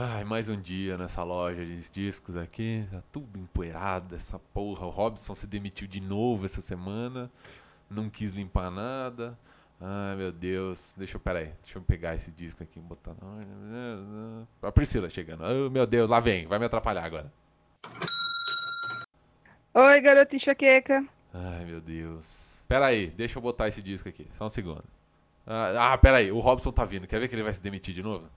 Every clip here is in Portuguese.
Ai, mais um dia nessa loja de discos aqui. Tá tudo empoeirado, essa porra. O Robson se demitiu de novo essa semana. Não quis limpar nada. Ai, meu Deus. Deixa eu, peraí. Deixa eu pegar esse disco aqui e botar. A Priscila chegando. Oh, meu Deus, lá vem. Vai me atrapalhar agora. Oi, garota enxaqueca. Ai, meu Deus. Peraí, deixa eu botar esse disco aqui. Só um segundo. Ah, ah, peraí. O Robson tá vindo. Quer ver que ele vai se demitir de novo?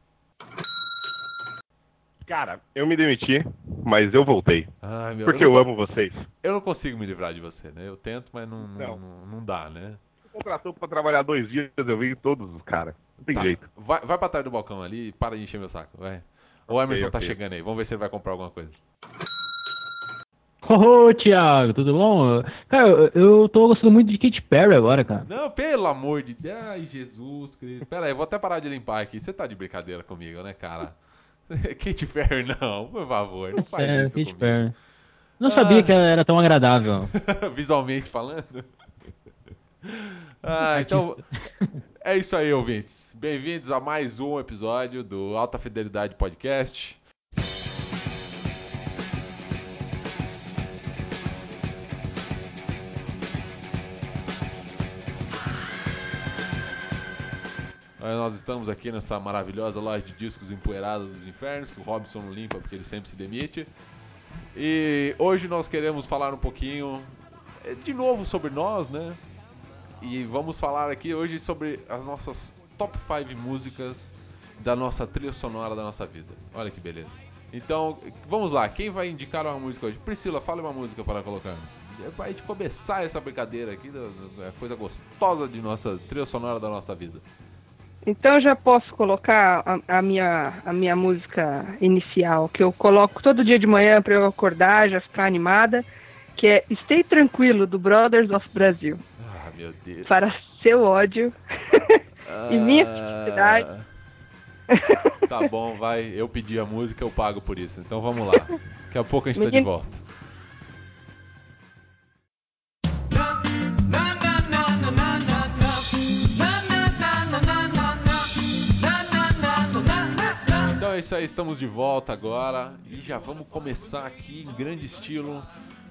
Cara, eu me demiti, mas eu voltei. Ai, meu, porque eu, eu não, amo vocês. Eu não consigo me livrar de você, né? Eu tento, mas não, não. não, não dá, né? contratou pra trabalhar dois dias, eu vi todos os caras. Não tem Tá. jeito. Vai, vai pra trás do balcão ali e para de encher meu saco, vai. O Emerson Ok, tá chegando aí. Vamos ver se ele vai comprar alguma coisa. Ô, Thiago, tudo bom? Cara, eu, eu tô gostando muito de Katy Perry agora, cara. Não, pelo amor de Deus. Ai, Jesus Cristo. Pera aí, eu vou até parar de limpar aqui. Você tá de brincadeira comigo, né, cara? Katy Perry, não, por favor. Não faz é, isso Katy comigo. Perry. Não Ah. sabia que ela era tão agradável. Visualmente falando. Ah, então. É isso aí, ouvintes. Bem-vindos a mais um episódio do Alta Fidelidade Podcast. Nós estamos aqui nessa maravilhosa loja de discos empoeirados dos infernos, que o Robson não limpa porque ele sempre se demite. E hoje nós queremos falar um pouquinho, eh, de novo, sobre nós, né? E vamos falar aqui hoje sobre as nossas top 5 músicas da nossa trilha sonora da nossa vida. Olha que beleza. Então, vamos lá, quem vai indicar uma música hoje? Priscila, fale uma música para colocar. É pra gente começar essa brincadeira aqui, da coisa gostosa de nossa trilha sonora da nossa vida. Então eu já posso colocar a, a minha, a minha música inicial, que eu coloco todo dia de manhã para eu acordar, já ficar animada, que é Stay Tranquilo, do Brothers of Brasil. Ah, meu Deus. Para seu ódio e minha Ah, felicidade. Tá bom, vai. Eu pedi a música, eu pago por isso. Então vamos lá. Daqui a pouco a gente tá de volta. Isso aí, estamos de volta agora e já vamos começar aqui em grande estilo.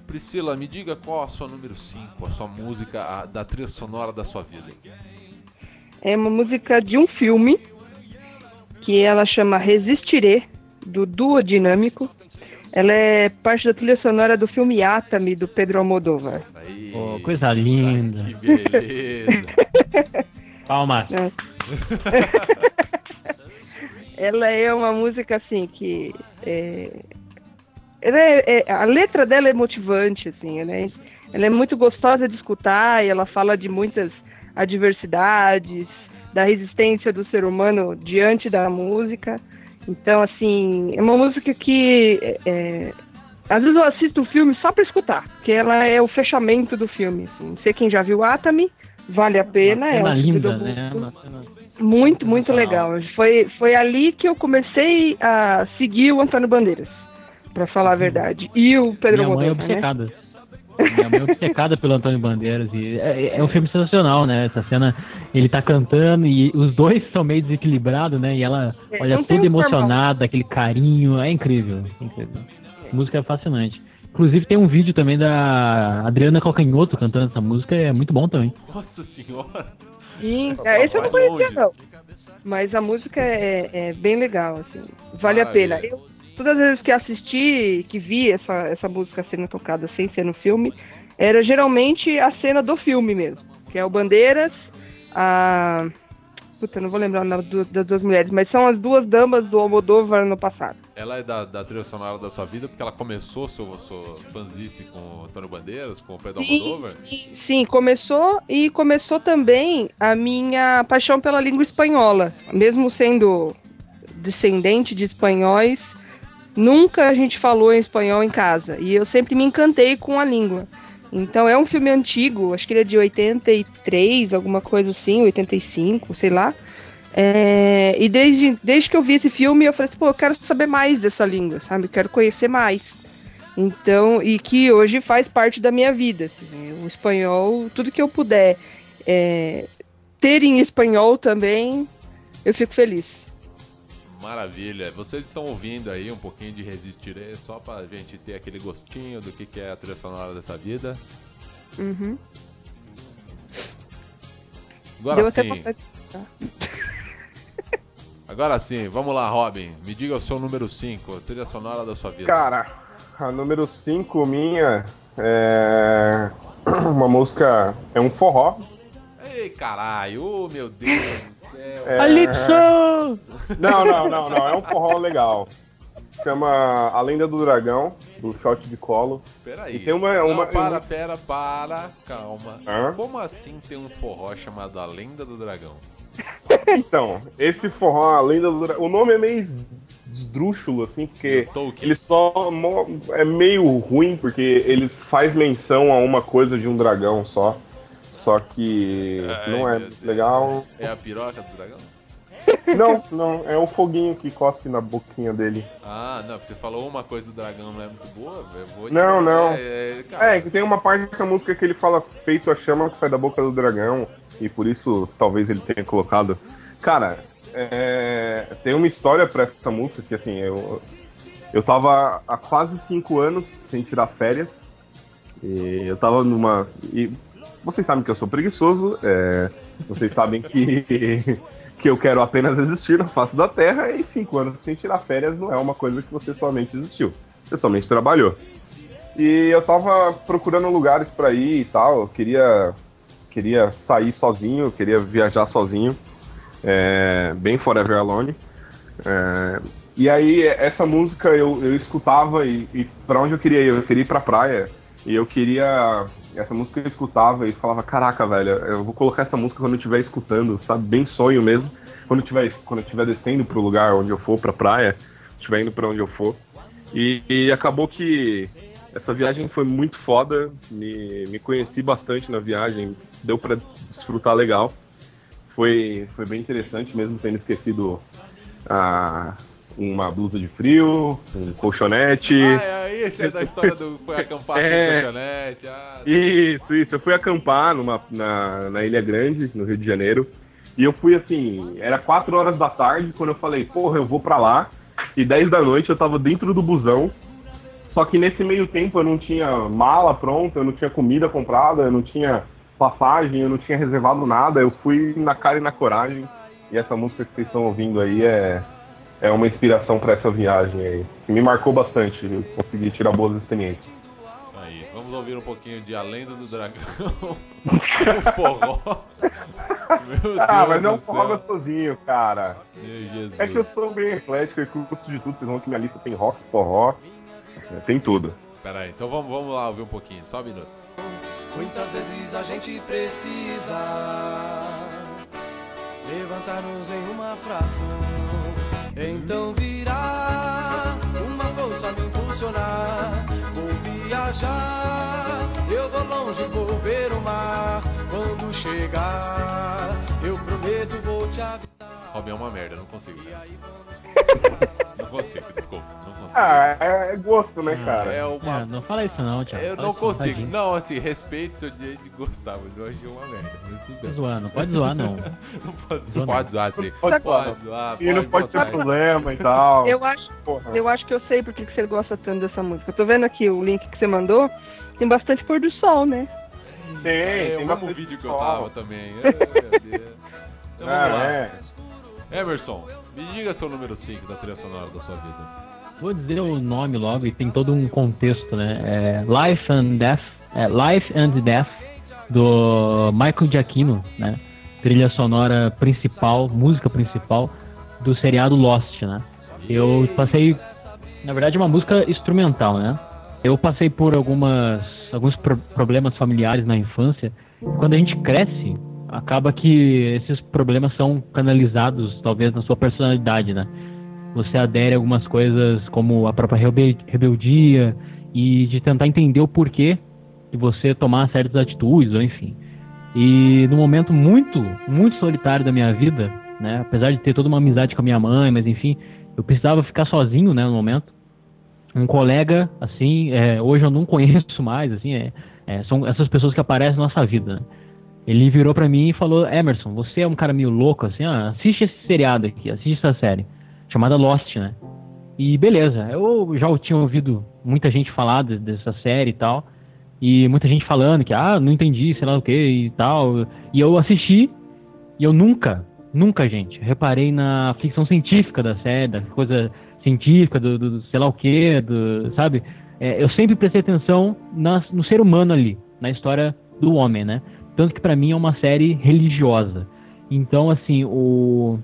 Priscila, me diga qual a sua número 5, a sua música a- da trilha sonora da sua vida. É uma música de um filme que ela chama Resistiré, do Duo Dinâmico. Ela é parte da trilha sonora do filme Atami, do Pedro Almodóvar. Aí, Pô, coisa linda. Que beleza. Palmas. Ela é uma música assim que é, é- é- a letra dela é motivante assim, ela é, ela é muito gostosa de escutar e ela fala de muitas adversidades, da resistência do ser humano diante da música. Então assim é uma música que é, é, às vezes eu assisto o filme só para escutar, porque ela é o fechamento do filme. Assim. Não sei quem já viu Atami, vale a pena. Uma é cena um filme linda, né? Uma cena- muito, muito legal. Foi, foi ali que eu comecei a seguir o Antônio Bandeiras, pra falar a verdade. E o Pedro Minha mãe é né? obcecada. Minha mãe é obcecada pelo Antônio Bandeiras. E é, é um filme sensacional, né? Essa cena, ele tá cantando e os dois são meio desequilibrados, né? E ela É, olha toda normal. emocionada, aquele carinho. É incrível. é incrível. Música é fascinante. Inclusive tem um vídeo também da Adriana Calcanhoto cantando essa música, é muito bom também. Nossa senhora. Sim, é, esse eu não conhecia, longe. não. Mas a música é, é bem legal, assim. Vale a Ah, pena. é. Eu, todas as vezes que assisti, que vi essa, essa música sendo tocada sem ser no filme, era geralmente a cena do filme mesmo. Que é o Bandeiras, a. Puta, não vou lembrar o nome do- das duas mulheres, mas são as duas damas do Almodóvar no passado. Ela é da, da trilha sonora da sua vida porque ela começou sua, sua fanzice com o Antônio Bandeiras, com o Pedro Almodóvar? sim, sim, começou e começou também a minha paixão pela língua espanhola. Mesmo sendo descendente de espanhóis, nunca a gente falou em espanhol em casa. E eu sempre me encantei com a língua. Então é um filme antigo, acho que ele é de 83, alguma coisa assim, 85, sei lá. É, e desde, desde que eu vi esse filme, eu falei assim, pô, eu quero saber mais dessa língua, sabe? Eu quero conhecer mais. Então, e que hoje faz parte da minha vida. Assim, o espanhol, tudo que eu puder é, ter em espanhol também, eu fico feliz. Maravilha. Vocês estão ouvindo aí um pouquinho de Resistirei, só pra gente ter aquele gostinho do que, que é a trilha sonora dessa vida. Uhum. Agora sim, agora sim, vamos lá, Robin. Me diga o seu número 5, a trilha sonora da sua vida. Cara, a número 5 minha é uma música, é um forró. Ei, caralho, ô meu Deus. É, Calypso! Não, não, não, não, é um forró legal. Chama A Lenda do Dragão, do Shot de Colo. Peraí. E tem uma- Não, uma- para, pera, para, calma. Hã? Como assim tem um forró chamado A Lenda do Dragão? Então, esse forró, A Lenda do Dragão, o nome é meio es- esdrúxulo, assim, porque ele só é meio ruim, porque ele faz menção a uma coisa de um dragão só. Só que Ai, não é meu Deus. legal. É a piroca do dragão? Não, não, é o foguinho que cospe na boquinha dele. Ah, não, você falou uma coisa do dragão não é muito boa, eu vou Não, não. É, é, É, que tem uma parte dessa música que ele fala feito a chama que sai da boca do dragão, e por isso talvez ele tenha colocado. Cara, é, tem uma história pra essa música que assim, eu, eu tava há quase cinco anos sem tirar férias, e eu tava numa. E vocês sabem que eu sou preguiçoso, é, vocês sabem que, que eu quero apenas existir na face da Terra, e cinco anos sem tirar férias não é uma coisa que você somente existiu, você somente trabalhou. E eu tava procurando lugares pra ir e tal. Eu queria, queria sair sozinho, queria viajar sozinho. é, bem Forever Alone. É, e aí, essa música eu, eu escutava e, e para onde eu queria ir? Eu queria ir pra praia. E eu queria. Essa música eu escutava e falava: Caraca, velho, eu vou colocar essa música quando eu estiver escutando, sabe? Bem sonho mesmo. Quando eu estiver quando eu estiver descendo pro lugar onde eu for, pra praia, estiver indo pra onde eu for. E, e acabou que essa viagem foi muito foda, me, me conheci bastante na viagem, deu pra desfrutar legal. Foi, foi bem interessante, mesmo tendo esquecido a, uma blusa de frio, um colchonete. Ah, é, esse é da história do foi acampar sem É. colchonete. Ah, Isso, isso. Eu fui acampar numa, na, na Ilha Grande, no Rio de Janeiro. E eu fui assim, era 4 horas da tarde quando eu falei, porra, eu vou pra lá. E 10 da noite eu tava dentro do busão. Só que nesse meio tempo eu não tinha mala pronta, eu não tinha comida comprada, eu não tinha passagem, eu não tinha reservado nada. Eu fui na cara e na coragem. E essa música que vocês estão ouvindo aí é, é uma inspiração pra essa viagem aí. Que me marcou bastante. Eu consegui tirar boas experiências. aí, vamos ouvir um pouquinho de A Lenda do Dragão. o forró. Meu Deus Ah, mas não do forró céu. gostosinho, cara. Meu Jesus. É que eu sou bem eclético, eu curto de tudo. Vocês vão que minha lista tem rock, forró, é, tem tudo. Pera aí, então vamos, vamos lá ouvir um pouquinho, só um minuto. Muitas vezes a gente precisa levantar-nos em uma fração. Então virá uma força a me impulsionar. Vou viajar, eu vou longe, vou ver o mar. Quando chegar, eu prometo, vou te avisar. Robin é uma merda, não consigo. E Vamos Não consigo, desculpa, não consigo. Ah, é, é gosto, né, cara? é uma. É, não fala isso não, Thiago. Eu Fala não isso consigo. Não, assim, respeito seu direito de gostar, mas eu achei uma merda. Mas tudo Pode bem. zoar, não pode zoar não. Não pode, Zoa pode zoar, sim. Pode Pode zoar, E não pode ter problema e tal. Eu acho, Porra. eu acho que eu sei por que você gosta tanto dessa música. Eu tô vendo aqui o link que você mandou. Tem bastante pôr do sol, né? Tem, É, tem o mesmo bastante vídeo que eu tava também. Ai, meu Deus. Então vamos Ah, lá. é. Emerson, me diga seu número 5 da trilha sonora da sua vida. Vou dizer o nome logo e tem todo um contexto, né? É Life and Death, é Life and Death do Michael Giacchino, né? Trilha sonora principal, música principal do seriado Lost, né? Eu passei, na verdade, uma música instrumental, né? Eu passei por algumas alguns pro- problemas familiares na infância. Quando a gente cresce, acaba que esses problemas são canalizados, talvez, na sua personalidade, né? você adere a algumas coisas como a própria rebel- rebeldia e de tentar entender o porquê de você tomar certas atitudes, ou enfim. E num momento muito, muito solitário da minha vida, né, apesar de ter toda uma amizade com a minha mãe, mas enfim, eu precisava ficar sozinho, né, no momento. Um colega, assim, é, hoje eu não conheço mais, assim, é, é, são essas pessoas que aparecem na nossa vida, né? Ele virou pra mim e falou: Emerson, você é um cara meio louco, assim, ó, assiste esse seriado aqui, assiste essa série. chamada Lost, né? E beleza, eu já tinha ouvido muita gente falar dessa série e tal, e muita gente falando que, ah, não entendi, sei lá o que e tal. E eu assisti, e eu nunca, nunca, gente, reparei na ficção científica da série, da coisa científica, do, do sei lá o que, do, sabe? É, eu sempre prestei atenção no ser humano ali, na história do homem, né? Tanto que para mim é uma série religiosa. Então, assim, o,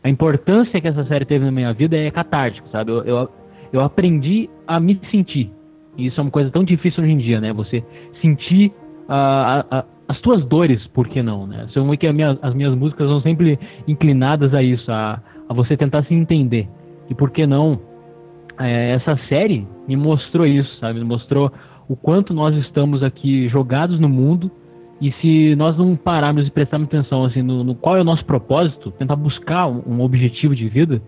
a importância que essa série teve na minha vida é catártico, sabe? Eu, eu, eu aprendi a me sentir. E isso é uma coisa tão difícil hoje em dia, né? Você sentir a, a, as tuas dores, por que não, né? São que minha, as minhas músicas são sempre inclinadas a isso, a, a você tentar se entender. E por que não? É, essa série me mostrou isso, sabe? Me mostrou o quanto nós estamos aqui jogados no mundo e se nós não pararmos e prestarmos atenção assim, no, no qual é o nosso propósito, tentar buscar um, objetivo de vida,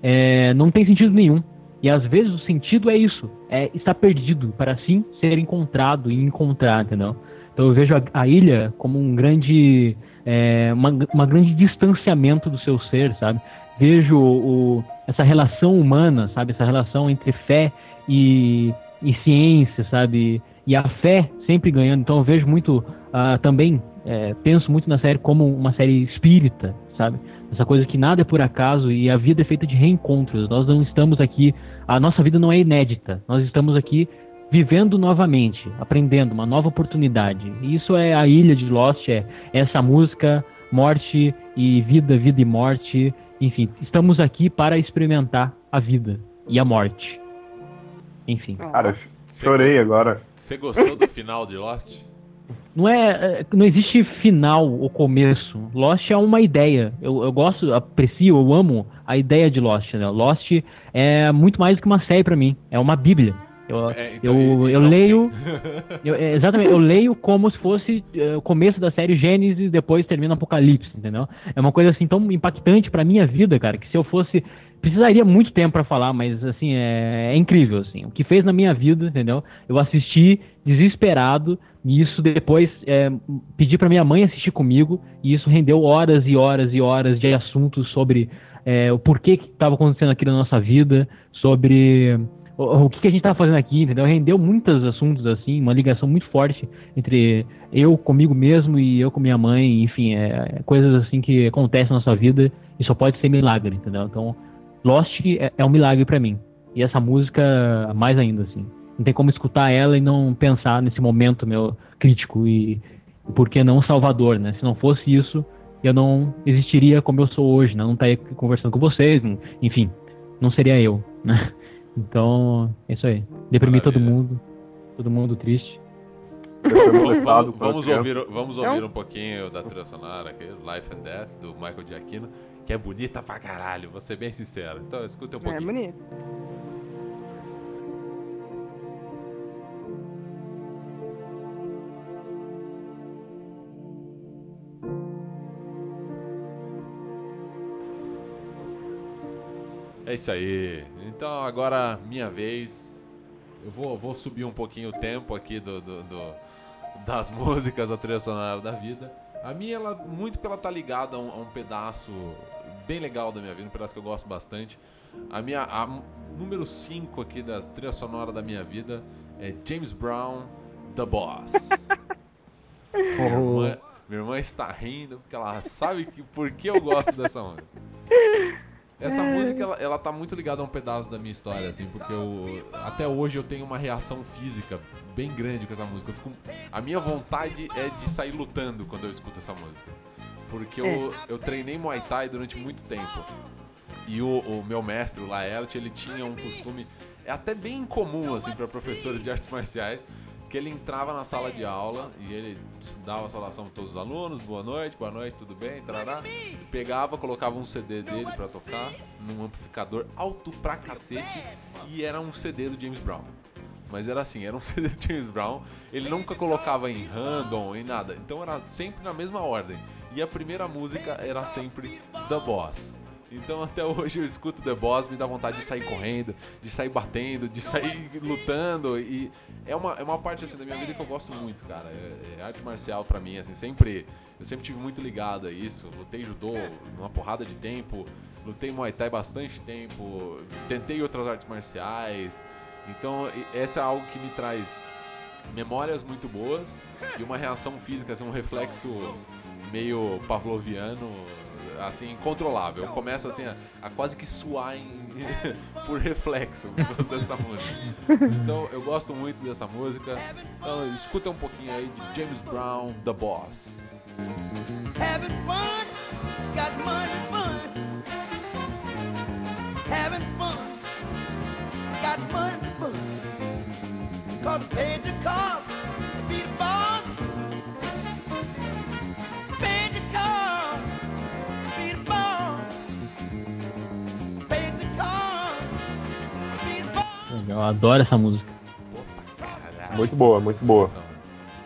é, não tem sentido nenhum. E às vezes o sentido é isso, é estar perdido para assim ser encontrado e encontrar, entendeu? Então eu vejo a, a ilha como um grande, é, uma, uma, grande distanciamento do seu ser, sabe? Vejo o, essa relação humana, sabe? Essa relação entre fé e, e ciência, sabe? E a fé sempre ganhando. Então eu vejo muito, uh, também é, penso muito na série como uma série espírita, sabe? Essa coisa que nada é por acaso e a vida é feita de reencontros. Nós não estamos aqui, a nossa vida não é inédita. Nós estamos aqui vivendo novamente, aprendendo uma nova oportunidade. E isso é a ilha de Lost, é essa música, morte e vida, vida e morte. Enfim, estamos aqui para experimentar a vida e a morte. Enfim. Cara, chorei agora. Você gostou do final de Lost? não é, é, não existe final ou começo. Lost é uma ideia. Eu, eu gosto, aprecio, eu amo a ideia de Lost. Né? Lost é muito mais do que uma série para mim. É uma Bíblia. Eu, é, então, eu, eu leio, eu, é, exatamente, eu leio como se fosse é, o começo da série Gênesis e depois termina Apocalipse, entendeu? É uma coisa assim tão impactante para minha vida, cara, que se eu fosse precisaria muito tempo para falar, mas assim é, é, incrível assim. O que fez na minha vida, entendeu? Eu assisti desesperado e isso depois é, pedi para minha mãe assistir comigo e isso rendeu horas e horas e horas de assuntos sobre é, o porquê que estava acontecendo aqui na nossa vida, sobre o, o que, que, a gente estava fazendo aqui, entendeu? Rendeu muitos assuntos assim, uma ligação muito forte entre eu comigo mesmo e eu com minha mãe, enfim, é, coisas assim que acontecem na nossa vida e só pode ser milagre, entendeu? Então Lost é, é um milagre para mim. E essa música, mais ainda, assim. Não tem como escutar ela e não pensar nesse momento meu crítico e, e por que não Salvador, né? Se não fosse isso, eu não existiria como eu sou hoje, né? Não estaria conversando com vocês, enfim, não seria eu, né? Então, é isso aí. Deprimir todo mundo, todo mundo triste. vamos, vamos, ouvir, vamos ouvir um pouquinho da trilha sonora aqui, Life and Death, do Michael Giacchino que é bonita pra caralho, vou ser bem sincero. Então escuta um é pouquinho. É bonito. É isso aí. Então agora minha vez. Eu vou, vou subir um pouquinho o tempo aqui do, do, do das músicas, a trilha sonora da vida. A minha, ela, muito porque ela tá ligada a um, a um, pedaço bem legal da minha vida, um pedaço que eu gosto bastante. A minha a número 5 aqui da trilha sonora da minha vida é James Brown, The Boss. minha, irmã, minha irmã está rindo porque ela sabe que, por que eu gosto dessa música. Essa música, ela, ela tá muito ligada a um pedaço da minha história, assim, porque eu, até hoje eu tenho uma reação física bem grande com essa música. Fico, a minha vontade é de sair lutando quando eu escuto essa música. Porque eu, é. eu treinei Muay Thai durante muito tempo. E o, o meu mestre, o Laert, ele tinha um costume, é até bem incomum, assim, para professores de artes marciais, que ele entrava na sala de aula e ele dava a saudação para todos os alunos, boa noite, boa noite, tudo bem, tarará. Pegava, colocava um CD dele para tocar num amplificador alto pra cacete e era um CD do James Brown. Mas era assim, era um CD do James Brown, ele nunca colocava em random, em nada, então era sempre na mesma ordem. E a primeira música era sempre The Boss. Então até hoje eu escuto The Boss, me dá vontade de sair correndo, de sair batendo, de sair lutando. E é uma, é uma parte assim da minha vida que eu gosto muito, cara. É, é arte marcial pra mim, assim, sempre. Eu sempre tive muito ligado a isso. Lutei judô numa porrada de tempo, lutei Muay Thai bastante tempo, tentei outras artes marciais. Então, essa é algo que me traz memórias muito boas e uma reação física, assim, um reflexo meio pavloviano, assim, incontrolável. Eu começo assim a, a quase que suar em, por reflexo por causa dessa música. Então eu gosto muito dessa música. Então escuta um pouquinho aí de James Brown, The Boss. Having fun, got money fun. Having fun, got money fun. Cause paid the cost, be the boss. Eu adoro essa música. Opa, caralho. Muito boa, muito boa.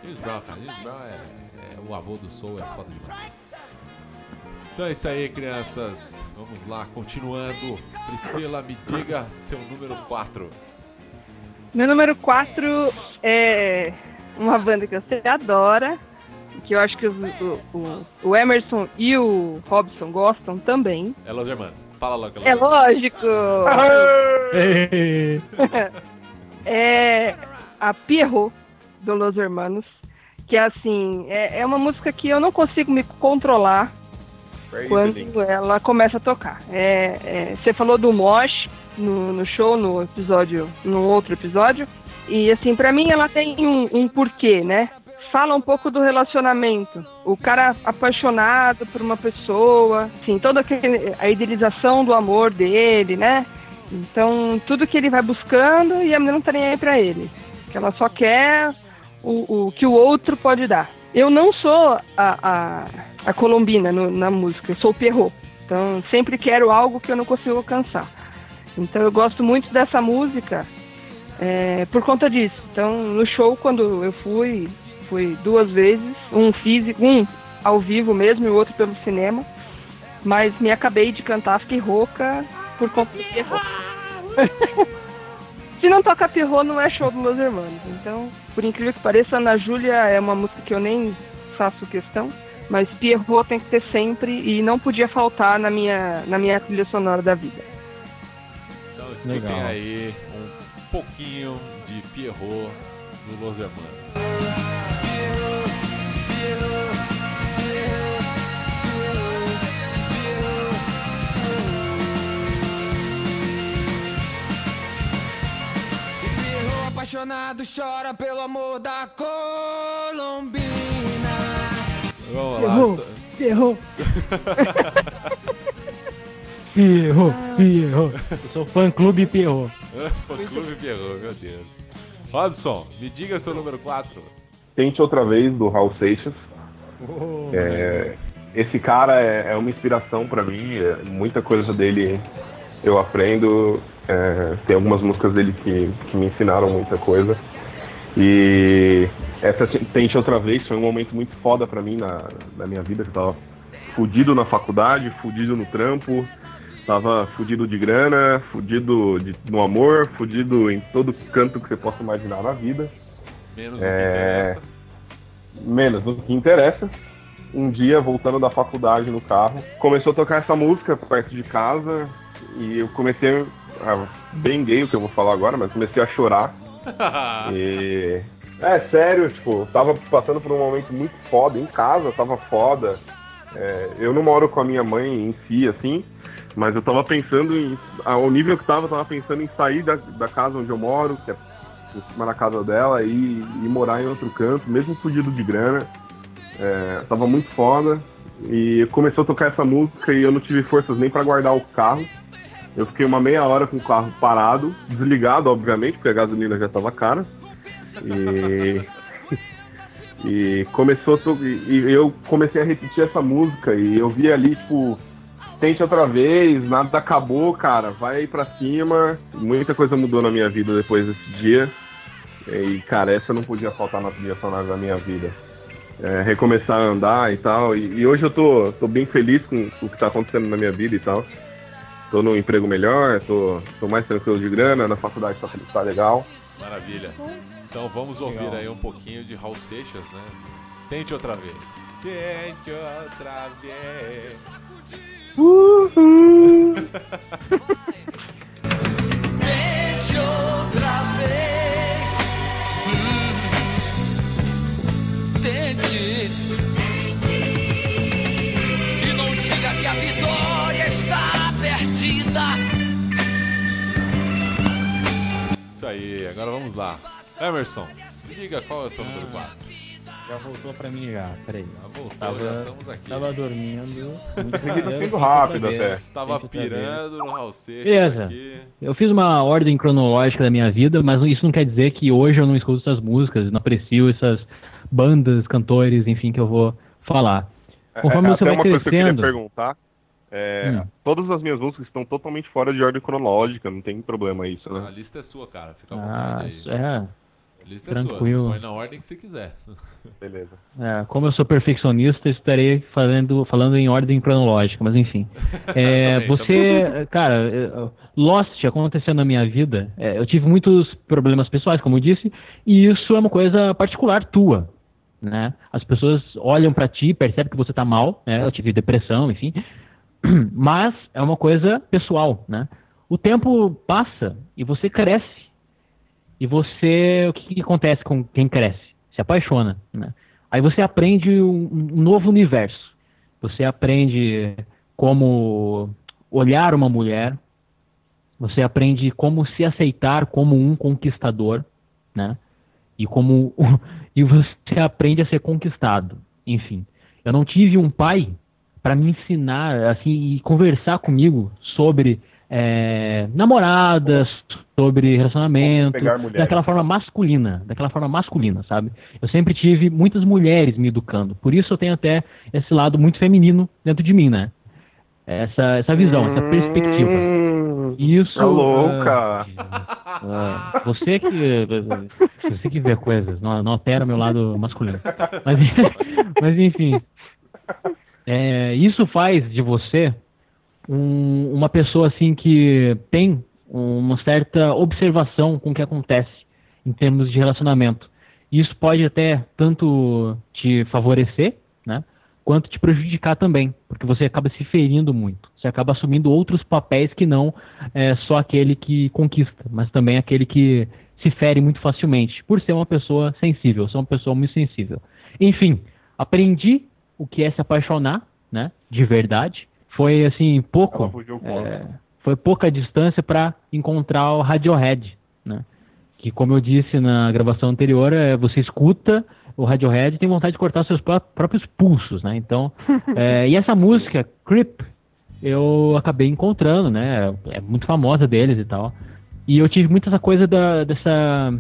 James Brown, cara. James Brown é, é o avô do soul, é foda demais. Então é isso aí, crianças. Vamos lá, continuando. Priscila, me diga seu número 4. Meu número 4 é uma banda que você adora, que eu acho que os- o, o- o Emerson e o Robson gostam também. É Los Hermanos. Fala logo. É lógico! É a Pierrot do Los Hermanos, que é assim, é, é uma música que eu não consigo me controlar quando ela começa a tocar. É, é, você falou do Mosh no, no show, no episódio, no outro episódio, e assim, pra mim ela tem um, um porquê, né? Fala um pouco do relacionamento. O cara apaixonado por uma pessoa, assim, toda a idealização do amor dele, né? Então, tudo que ele vai buscando e a menina não tá nem aí pra ele. Que ela só quer o, o que o outro pode dar. Eu não sou a, a, a colombina no- na música, eu sou o Perrot. Então, sempre quero algo que eu não consigo alcançar. Então, eu gosto muito dessa música é, por conta disso. Então, no show, quando eu fui, fui duas vezes, um físico, um ao vivo mesmo e o outro pelo cinema. Mas me acabei de cantar, fiquei rouca por conta do. Se não toca Perrot, não é show dos meus irmãos. Então, por incrível que pareça, Ana Júlia é uma música que eu nem faço questão. Mas Pierrot tem que ter sempre e não podia faltar na minha, na minha trilha sonora da vida. Então escutem Legal. aí um pouquinho de Pierrot do Los Hermanos. Apaixonado chora pelo amor da Colombina. Vamos lá. Pierrot, Pierrot. Pierrot, Pierrot. Eu sou fã clube Pierrot. Fã Clube Pierrot, meu Deus. Robson, me diga seu número 4. Tente outra vez do Raul Seixas. Oh, É, esse cara é, é uma inspiração pra mim. é, muita coisa dele eu aprendo. É, tem algumas músicas dele que, que me ensinaram muita coisa. E essa Tente Outra Vez foi um momento muito foda pra mim na, na minha vida, que eu tava fudido na faculdade, fudido no trampo, tava fudido de grana, fudido de, no amor, fudido em todo canto que você possa imaginar na vida Menos o que É. interessa. menos do que interessa. Um dia, voltando da faculdade no carro, começou a tocar essa música perto de casa e eu comecei, ah, bem gay o que eu vou falar agora, mas comecei a chorar. E. É, sério, tipo, tava passando por um momento muito foda, em casa tava foda. É, eu não moro com a minha mãe em si, assim, mas eu tava pensando em. Ao nível que tava, eu tava pensando em sair da, da casa onde eu moro, que é em cima da casa dela, e, e morar em outro canto, mesmo fugido de grana. É, tava muito foda. E começou a tocar essa música e eu não tive forças nem pra guardar o carro. Eu fiquei uma meia hora com o carro parado, desligado, obviamente, porque a gasolina já estava cara. E, e começou e eu comecei a repetir essa música e eu vi ali, tipo, tente outra vez, nada acabou, cara, vai pra cima. Muita coisa mudou na minha vida depois desse dia. E, cara, essa não podia faltar na trilha sonora da minha vida. É, recomeçar a andar e tal. E, e hoje eu tô, tô bem feliz com o que tá acontecendo na minha vida e tal. Tô no emprego melhor, tô, tô mais tranquilo de grana, na faculdade tá, tá legal. Maravilha. Então vamos ouvir Legal. aí um pouquinho de Raul Seixas, né? Tente outra vez. Tente outra vez. Tente aí, agora vamos lá. Emerson, diga qual é o seu número 4. Já voltou pra mim já, peraí. Já voltou, Tava- já estamos aqui. Tava dormindo. Muito rápido até. Estava pirando no Raul Beleza. aqui. Eu fiz uma ordem cronológica da minha vida, mas isso não quer dizer que hoje eu não escuto essas músicas, não aprecio essas bandas, cantores, enfim, que eu vou falar. Conforme É, você até vai uma coisa que eu queria crescendo. perguntar. É, Hum. Todas as minhas músicas estão totalmente fora de ordem cronológica, não tem problema isso, A né? lista é sua, cara. Fica à Ah, vontade aí. é, A lista é tranquilo. sua. Põe na ordem que você quiser. Beleza. é, como eu sou perfeccionista, eu estarei falando, falando em ordem cronológica, mas enfim. É, Também, você, cara, é, Lost aconteceu na minha vida. é, eu tive muitos problemas pessoais, como eu disse, e isso é uma coisa particular tua. Né? As pessoas olham pra ti, percebem que você tá mal, né? Eu tive depressão, enfim. Mas é uma coisa pessoal, né? O tempo passa e você cresce. E você, o que, que acontece com quem cresce? Se apaixona, né? Aí você aprende um, um novo universo. Você aprende como olhar uma mulher. Você aprende como se aceitar como um conquistador, né? E como e você aprende a ser conquistado. Enfim, eu não tive um pai para me ensinar assim e conversar comigo sobre é, namoradas, sobre relacionamento, daquela forma masculina, daquela forma masculina, sabe? Eu sempre tive muitas mulheres me educando, por isso eu tenho até esse lado muito feminino dentro de mim, né? Essa, essa visão, essa perspectiva. Hum, Isso. Tá louca. ah, ah, você que. Você que vê coisas, não, não altera o meu lado masculino. Mas, mas enfim. É, isso faz de você um- uma pessoa assim que tem uma certa observação com o que acontece em termos de relacionamento. Isso pode até tanto te favorecer, né? Quanto te prejudicar também, porque você acaba se ferindo muito. Você acaba assumindo outros papéis que não é, só aquele que conquista, mas também aquele que se fere muito facilmente, por ser uma pessoa sensível, ser uma pessoa muito sensível. Enfim, aprendi o que é se apaixonar, né? De verdade. Foi assim pouco. É, foi pouca distância para encontrar o Radiohead, né? Que como eu disse na gravação anterior, é, você escuta o Radiohead e tem vontade de cortar seus pró- próprios pulsos, né? Então, é, e essa música Creep eu acabei encontrando, né? É muito famosa deles e tal. E eu tive muito essa coisa da, dessa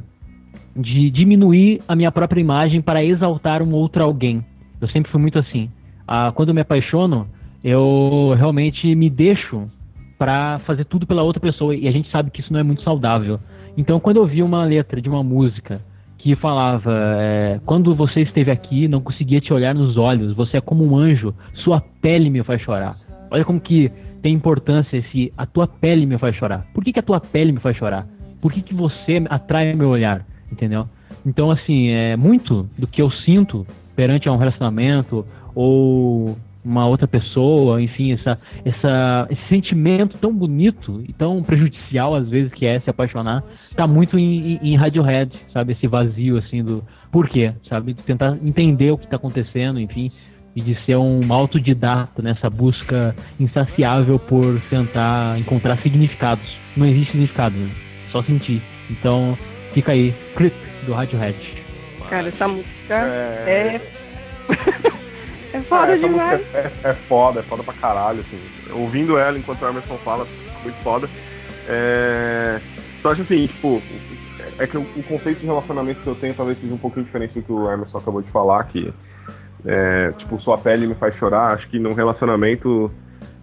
de diminuir a minha própria imagem para exaltar um outro alguém. Eu sempre fui muito assim. Ah, quando eu me apaixono, eu realmente me deixo para fazer tudo pela outra pessoa e a gente sabe que isso não é muito saudável. Então, quando eu vi uma letra de uma música que falava: é, Quando você esteve aqui, não conseguia te olhar nos olhos, você é como um anjo, sua pele me faz chorar. Olha como que tem importância esse a tua pele me faz chorar. Por que, que a tua pele me faz chorar? Por que, que você atrai meu olhar? Entendeu? Então, assim, é muito do que eu sinto perante a um relacionamento ou uma outra pessoa, enfim, essa, essa, esse sentimento tão bonito e tão prejudicial às vezes que é se apaixonar, tá muito em, em, Radiohead, sabe? Esse vazio, assim, do porquê, sabe? De tentar entender o que tá acontecendo, enfim, e de ser um autodidata nessa busca insaciável por tentar encontrar significados. Não existe significado, né? Só sentir. Então, fica aí, Creep, do Radiohead. Cara, essa música É, é. é foda essa demais. é, é foda, é foda pra caralho, assim. Ouvindo ela enquanto o Emerson fala, muito foda. É... Só acho assim, tipo, é que o, o conceito de relacionamento que eu tenho talvez seja um pouquinho diferente do que o Emerson acabou de falar, que é, tipo, sua pele me faz chorar. Acho que num relacionamento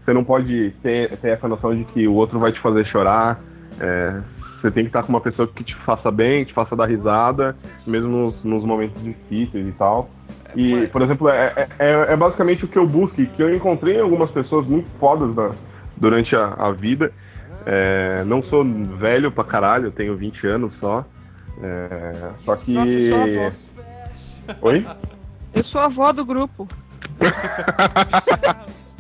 você não pode ter, ter essa noção de que o outro vai te fazer chorar. É, você tem que estar com uma pessoa que te faça bem, te faça dar risada, mesmo nos, nos momentos difíceis e tal. E, mas- por exemplo, é, é, é- é basicamente o que eu busco, e que eu encontrei em algumas pessoas muito fodas na- durante a, a vida. É, não sou velho pra caralho, eu tenho 20 anos só. É, só que. Oi? Eu sou a avó do grupo.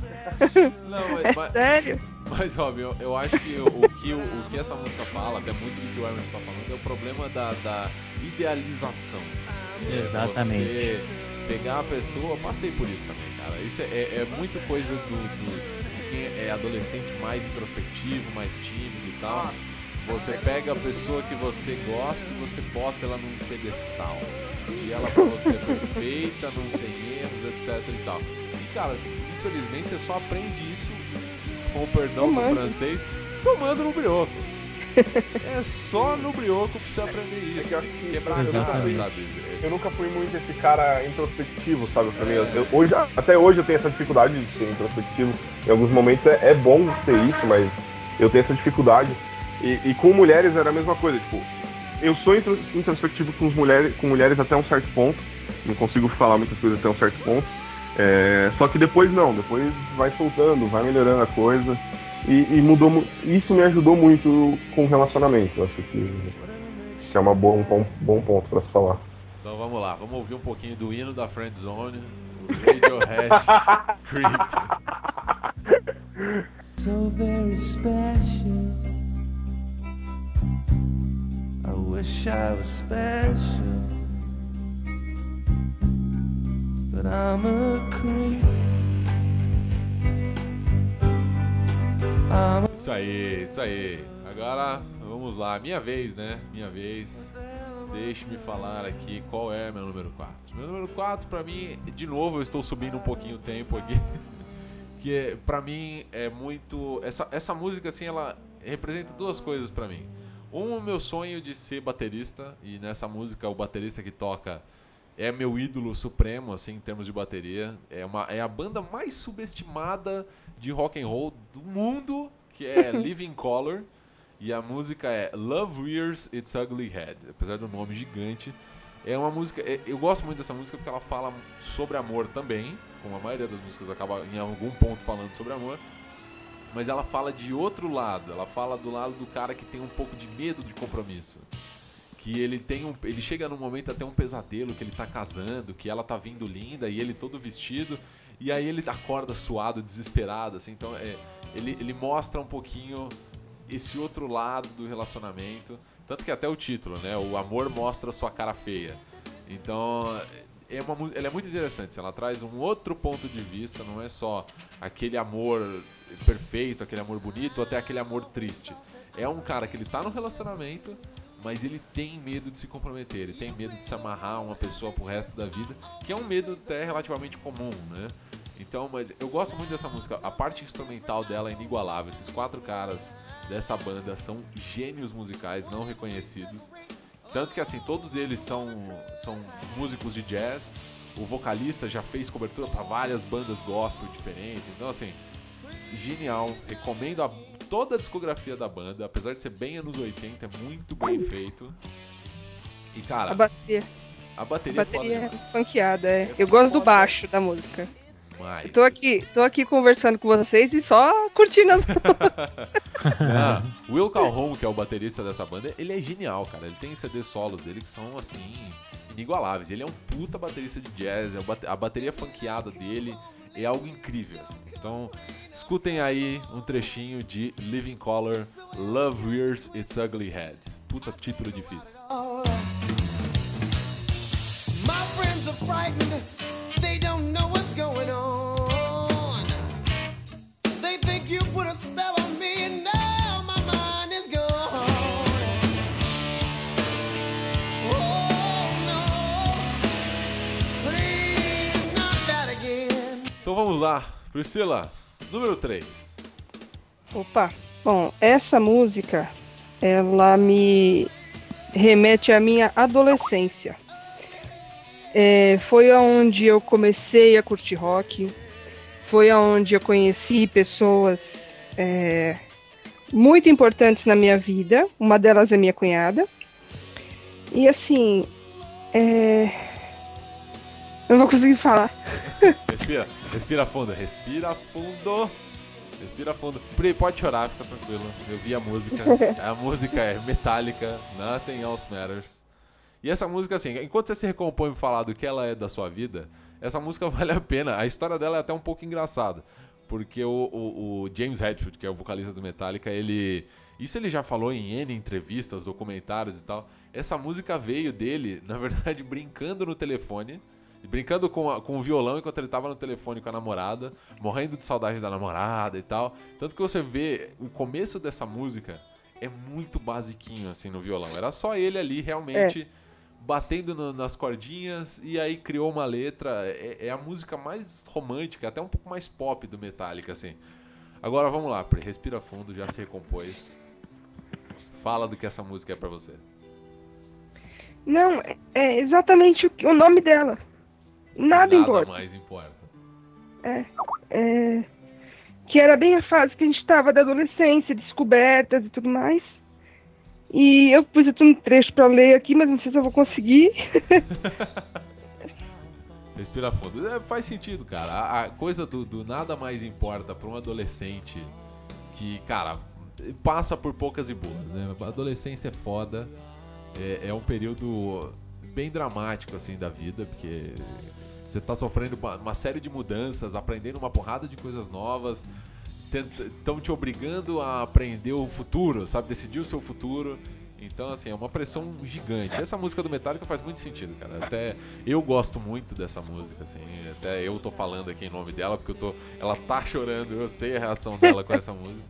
Não, mas, É mas, sério? mas Robin, eu, eu acho que o, o que o, o que essa música fala, até muito do que o Emerson tá falando, é o problema da, da idealização. Exatamente. Você pegar a pessoa, eu passei por isso também, cara. Isso é, é, é muito coisa do, do- de quem é adolescente mais introspectivo, mais tímido e tal. Você pega a pessoa que você gosta e você bota ela num pedestal. E ela pra você é perfeita, não tem erros, etc e tal. E cara, infelizmente você só aprende isso, com o perdão do Tomando. francês, tomando no brioco. É só no brioco pra você aprender isso. que eu acho que- Quebrar a cara, Exatamente. sabe? Eu nunca fui muito esse cara introspectivo, sabe? Pra mim, É. eu- hoje, até hoje eu tenho essa dificuldade de ser introspectivo. Em alguns momentos é, é bom ter isso, mas eu tenho essa dificuldade. E, e com mulheres era a mesma coisa, tipo, eu sou intro- introspectivo com, mulheres, com mulheres até um certo ponto. Não consigo falar muitas coisas até um certo ponto. É, só que depois não, depois vai soltando, vai melhorando a coisa. E, e mudou mu- Isso me ajudou muito com o relacionamento. Eu acho que, que é uma boa, um bom, bom ponto pra se falar. Então vamos lá, vamos ouvir um pouquinho do hino da Friend Zone, o Radiohead Creep. so very special. I wish I was special, but I'm a Isso aí, isso aí. Agora vamos lá, minha vez, né? Minha vez. Deixe-me falar aqui qual é meu número 4. Meu número 4 pra mim, de novo, eu estou subindo um pouquinho o tempo aqui. que é, pra mim é muito essa, essa música assim, ela representa duas coisas pra mim. Um, o meu sonho de ser baterista e nessa música o baterista que toca é meu ídolo supremo assim em termos de bateria. É uma é a banda mais subestimada de rock and roll do mundo, que é Living Color. E a música é Love Rears Its Ugly Head, apesar do nome gigante. É uma música. é- Eu gosto muito dessa música porque ela fala sobre amor também, como a maioria das músicas acaba em algum ponto falando sobre amor. Mas ela fala de outro lado, ela fala do lado do cara que tem um pouco de medo de compromisso. Que ele tem um. Ele chega num momento até um pesadelo, que ele tá casando, que ela tá vindo linda e ele todo vestido. E aí ele acorda suado, desesperado, assim. Então é, ele, ele mostra um pouquinho esse outro lado do relacionamento. Tanto que até o título, né? O amor mostra sua cara feia. Então, é uma, ela é muito interessante. Ela traz um outro ponto de vista, não é só aquele amor perfeito, aquele amor bonito, ou até aquele amor triste. É um cara que ele tá no relacionamento, mas ele tem medo de se comprometer, ele tem medo de se amarrar a uma pessoa pro resto da vida, que é um medo até relativamente comum, né? Então, mas eu gosto muito dessa música. A parte instrumental dela é inigualável. Esses quatro caras dessa banda são gênios musicais não reconhecidos. Tanto que assim, todos eles são, são músicos de jazz. O vocalista já fez cobertura para várias bandas gospel diferentes. Então assim, genial. Recomendo a- toda a discografia da banda, apesar de ser bem anos 80, é muito bem feito. E A cara, bateria, a a bateria, é bateria foda é demais. funkeada, é. É Eu gosto do foda. baixo da música. Eu tô aqui, tô aqui conversando com vocês e só curtindo as o Will Calhoun, que é o baterista dessa banda, ele é genial, cara. Ele tem CD solos dele que são, assim, inigualáveis. Ele é um puta baterista de jazz, é a bateria funkeada dele é algo incrível, assim. Então, escutem aí um trechinho de Living Color, Love Rears Its Ugly Head. Puta título difícil. My friends are frightened. They don't know what's going on. They think you put a spell on me, and now Então vamos lá, Priscila, número 3. Opa, bom, essa música ela me remete à minha adolescência. É, foi aonde eu comecei a curtir rock, foi aonde eu conheci pessoas é, muito importantes na minha vida. Uma delas é minha cunhada. E assim, é, eu não vou conseguir falar. Respira, respira fundo, respira fundo. Respira fundo. Pode chorar, fica tranquilo. Eu vi a música. A música é Metallica, Nothing Else Matters. E essa música, assim, enquanto você se recompõe e falar do que ela é da sua vida, essa música vale a pena. A história dela é até um pouco engraçada. Porque o, o, o James Hetfield, que é o vocalista do Metallica, ele. Isso ele já falou em N entrevistas, documentários e tal. Essa música veio dele, na verdade, brincando no telefone. Brincando com, a, com o violão enquanto ele tava no telefone com a namorada, morrendo de saudade da namorada e tal. Tanto que você vê o começo dessa música é muito basiquinho assim no violão. Era só ele ali realmente batendo no- nas cordinhas e aí criou uma letra. É, é a música mais romântica, até um pouco mais pop do Metallica, assim. Agora vamos lá, Pri, respira fundo, já se recompôs. Fala do que essa música é pra você. Não, é- é exatamente o, o nome dela. Nada, importa. mais importa. É, que era bem a fase que a gente estava da adolescência, descobertas e tudo mais. E eu pus aqui um trecho para ler aqui, mas não sei se eu vou conseguir. Respira fundo. É, faz sentido, cara. A, a coisa do, do nada mais importa pra um adolescente que, cara, passa por poucas e boas, né? A adolescência é foda. É, é um período bem dramático, assim, da vida, porque você tá sofrendo uma, uma série de mudanças, aprendendo uma porrada de coisas novas, estão te obrigando a aprender o futuro, sabe? Decidir o seu futuro. Então, assim, é uma pressão gigante. Essa música do Metallica faz muito sentido, cara. Até eu gosto muito dessa música, assim. Até eu tô falando aqui em nome dela, porque eu tô. Ela tá chorando, eu sei a reação dela com essa música.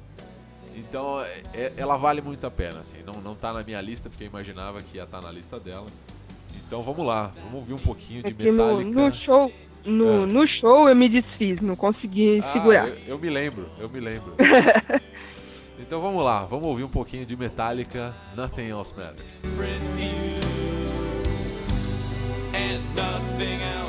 Então, é- é- ela vale muito a pena, assim. Não, não tá na minha lista, porque eu imaginava que ia estar na lista dela. Então vamos lá, vamos ouvir um pouquinho de Aqui no, Metallica. no show, no, É. no show eu me desfiz, não consegui Ah, segurar. Eu, eu me lembro, eu me lembro. então vamos lá, vamos ouvir um pouquinho de Metallica, Nothing Else Matters. friend you, and nothing else matters.